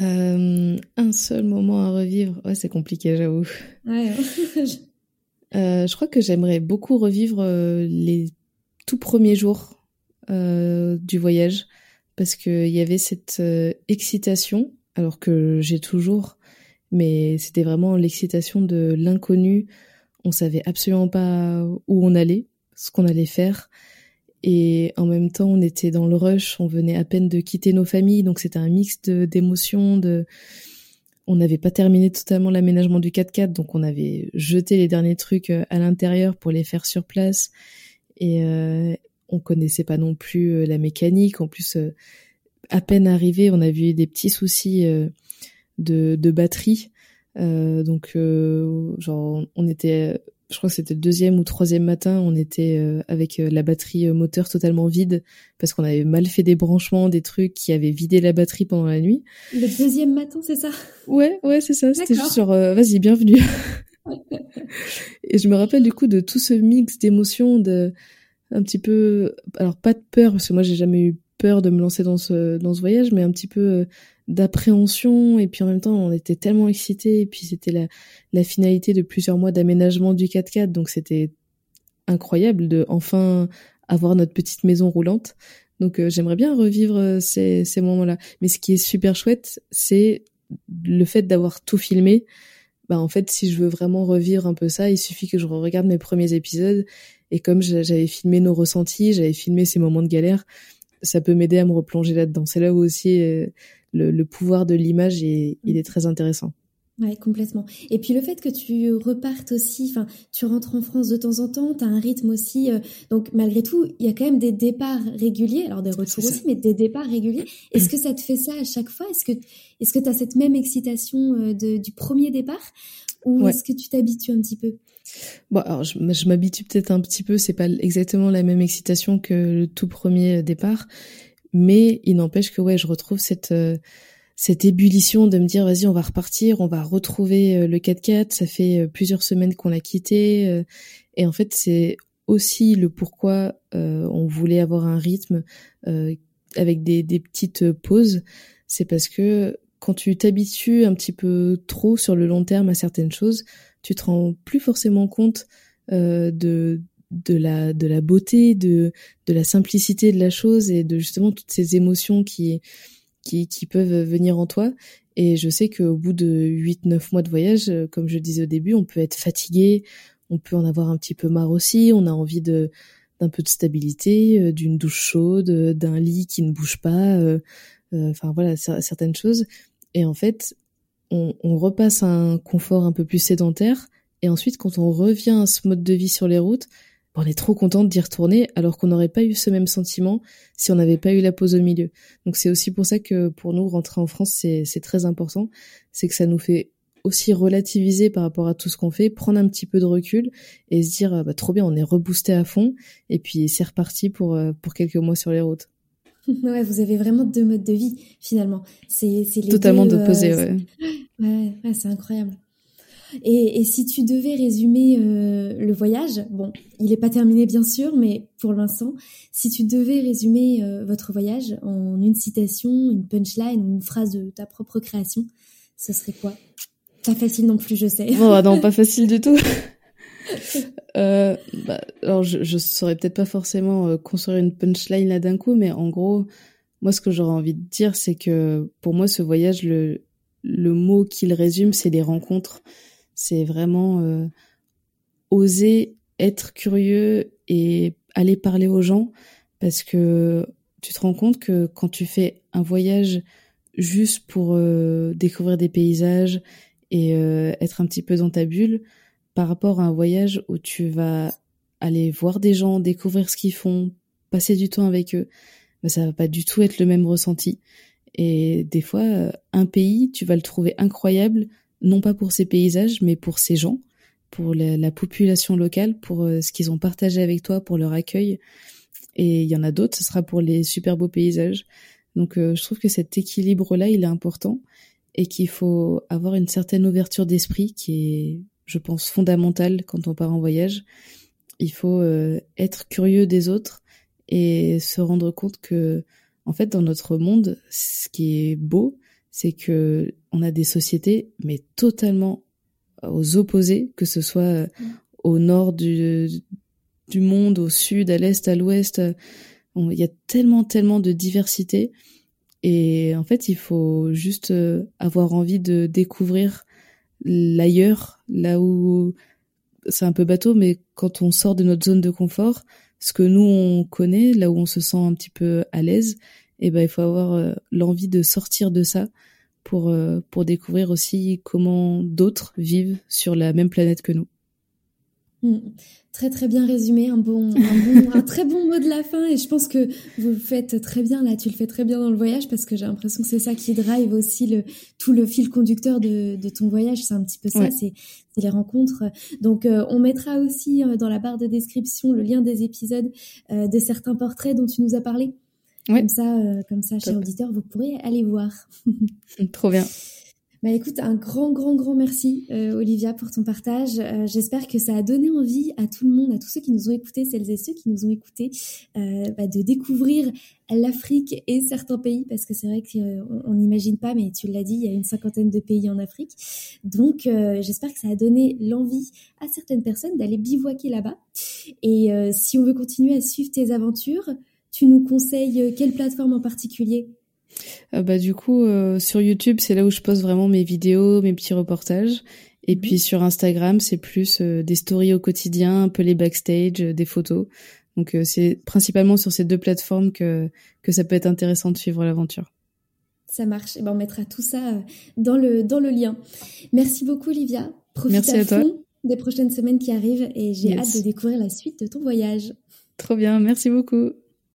Euh, un seul moment à revivre? Ouais, c'est compliqué, j'avoue. Ouais, hein. Je- Euh, je crois que j'aimerais beaucoup revivre les tout premiers jours du voyage parce qu'il y avait cette euh, excitation, alors que j'ai toujours, mais c'était vraiment l'excitation de l'inconnu. On savait absolument pas où on allait, ce qu'on allait faire. Et en même temps, on était dans le rush, on venait à peine de quitter nos familles, donc c'était un mix d'émotions, de, on n'avait pas terminé totalement l'aménagement du 4x4, donc on avait jeté les derniers trucs euh, à l'intérieur pour les faire sur place. Et euh, on connaissait pas non plus euh, la mécanique. En plus, euh, à peine arrivé, on a vu des petits soucis euh, de, de batterie. Euh, donc, euh, genre, on était, je crois que c'était le deuxième ou troisième matin, on était avec la batterie moteur totalement vide parce qu'on avait mal fait des branchements, des trucs qui avaient vidé la batterie pendant la nuit. Le deuxième matin, c'est ça? Ouais, ouais, c'est ça. C'était juste euh, vas-y, bienvenue. et je me rappelle du coup de tout ce mix d'émotions, de un petit peu, alors pas de peur parce que moi j'ai jamais eu peur de me lancer dans ce dans ce voyage, mais un petit peu euh, d'appréhension et puis en même temps on était tellement excités et puis c'était la la finalité de plusieurs mois d'aménagement du 4x4 donc c'était incroyable de enfin avoir notre petite maison roulante. Donc euh, j'aimerais bien revivre euh, ces ces moments-là. Mais ce qui est super chouette, c'est le fait d'avoir tout filmé, bah en fait, si je veux vraiment revivre un peu ça, il suffit que je regarde mes premiers épisodes et comme j'a- j'avais filmé nos ressentis, j'avais filmé ces moments de galère, ça peut m'aider à me replonger là-dedans. C'est là où aussi euh, le, le pouvoir de l'image est, il est très intéressant. Ouais, complètement. Et puis le fait que tu repartes aussi, enfin, tu rentres en France de temps en temps, tu as un rythme aussi. euh, donc malgré tout, il y a quand même des départs réguliers, alors des retours aussi, mais des départs réguliers. Est-ce que ça te fait ça à chaque fois? Est-ce que est-ce que tu as cette même excitation euh, de, du premier départ? Ou Ouais. est-ce que tu t'habitues un petit peu? Bon, alors je, je m'habitue peut-être un petit peu, c'est pas exactement la même excitation que le tout premier départ, mais il n'empêche que ouais, je retrouve cette euh, cette ébullition de me dire vas-y, on va repartir, on va retrouver euh, le 4x4, ça fait euh, plusieurs semaines qu'on l'a quitté euh, et en fait, c'est aussi le pourquoi euh, on voulait avoir un rythme euh, avec des, des petites pauses, c'est parce que quand tu t'habitues un petit peu trop sur le long terme à certaines choses, tu te rends plus forcément compte euh, de de la de la beauté, de de la simplicité de la chose et de justement toutes ces émotions qui qui qui peuvent venir en toi. Et je sais qu'au bout de 8 9 mois de voyage, euh, comme je disais au début, on peut être fatigué, on peut en avoir un petit peu marre aussi, on a envie de d'un peu de stabilité, euh, d'une douche chaude, euh, d'un lit qui ne bouge pas, euh, enfin voilà, cer- certaines choses. Et en fait, on, repasse à un confort un peu plus sédentaire. Et ensuite, quand on revient à ce mode de vie sur les routes, on est trop contente d'y retourner, alors qu'on n'aurait pas eu ce même sentiment si on n'avait pas eu la pause au milieu. Donc c'est aussi pour ça que pour nous, rentrer en France, c'est très important. C'est que ça nous fait aussi relativiser par rapport à tout ce qu'on fait, prendre un petit peu de recul et se dire, ah bah, trop bien, on est reboosté à fond. Et puis c'est reparti pour, euh, pour quelques mois sur les routes. Ouais, vous avez vraiment deux modes de vie finalement. C'est les Totalement deux, euh, d'opposé, ouais. Ouais, ouais, c'est incroyable. Et, et, si tu devais résumer euh, le voyage, bon, il n'est pas terminé bien sûr, mais pour l'instant, si tu devais résumer euh, votre voyage en une citation, une punchline une phrase de ta propre création, ce serait quoi? Pas facile non plus, je sais. Oh non, pas facile du tout. Euh, bah, alors, je, je saurais peut-être pas forcément euh, construire une punchline là d'un coup, mais en gros, moi, ce que j'aurais envie de dire, c'est que pour moi, ce voyage, le, mot qu'il résume, c'est les rencontres. C'est vraiment euh, oser être curieux et aller parler aux gens parce que tu te rends compte que quand tu fais un voyage juste pour découvrir des paysages et être un petit peu dans ta bulle par rapport à un voyage où tu vas aller voir des gens, découvrir ce qu'ils font, passer du temps avec eux, bah, ça va pas du tout être le même ressenti. Et des fois, euh, un pays, tu vas le trouver incroyable, non pas pour ses paysages, mais pour ses gens, pour la, population locale, pour euh, ce qu'ils ont partagé avec toi, pour leur accueil. Et il y en a d'autres, ce sera pour les super beaux paysages. Donc euh, je trouve que cet équilibre-là, il est important et qu'il faut avoir une certaine ouverture d'esprit qui est, je pense, fondamentale quand on part en voyage. Il faut être curieux des autres et se rendre compte que en fait, dans notre monde, ce qui est beau, c'est que on a des sociétés, mais totalement aux opposés, que ce soit euh, au nord du, du monde, au sud, à l'est, à l'ouest. Il y a tellement, tellement de diversité. Et en fait, il faut juste euh, avoir envie de découvrir l'ailleurs, là où c'est un peu bateau, mais quand on sort de notre zone de confort, ce que nous on connaît, là où on se sent un petit peu à l'aise, et eh ben il faut avoir euh, l'envie de sortir de ça pour euh, pour découvrir aussi comment d'autres vivent sur la même planète que nous. Hmm. Très très bien résumé, un bon, un, bon, un très bon mot de la fin et je pense que vous le faites très bien là, tu le fais très bien dans le voyage parce que j'ai l'impression que c'est ça qui drive aussi le tout le fil conducteur de, de ton voyage, c'est un petit peu ça, c'est les rencontres. Donc euh, on mettra aussi euh, dans la barre de description le lien des épisodes euh, de certains portraits dont tu nous as parlé. Comme ça, comme ça, chers auditeurs, vous pourrez aller voir. Trop bien. Bah écoute, un grand, grand, grand merci euh, Olivia pour ton partage. Euh, j'espère que ça a donné envie à tout le monde, à tous ceux qui nous ont écoutés, celles et ceux qui nous ont écoutés, euh, bah, de découvrir l'Afrique et certains pays, parce que c'est vrai qu'on n'imagine pas, mais tu l'as dit, il y a une cinquantaine de pays en Afrique. Donc j'espère que ça a donné l'envie à certaines personnes d'aller bivouaquer là-bas. Et si on veut continuer à suivre tes aventures, tu nous conseilles quelle plateforme en particulier? euh, bah du coup euh, sur YouTube c'est là où je poste vraiment mes vidéos, mes petits reportages. Et puis sur Instagram c'est plus euh, des stories au quotidien, un peu les backstage, des photos. Donc c'est principalement sur ces deux plateformes que que ça peut être intéressant de suivre l'aventure. Ça marche. Et ben on mettra tout ça dans le dans le lien. Merci beaucoup Olivia. Profite Merci à, toi. des prochaines semaines qui arrivent et j'ai hâte de découvrir la suite de ton voyage. Trop bien, merci beaucoup.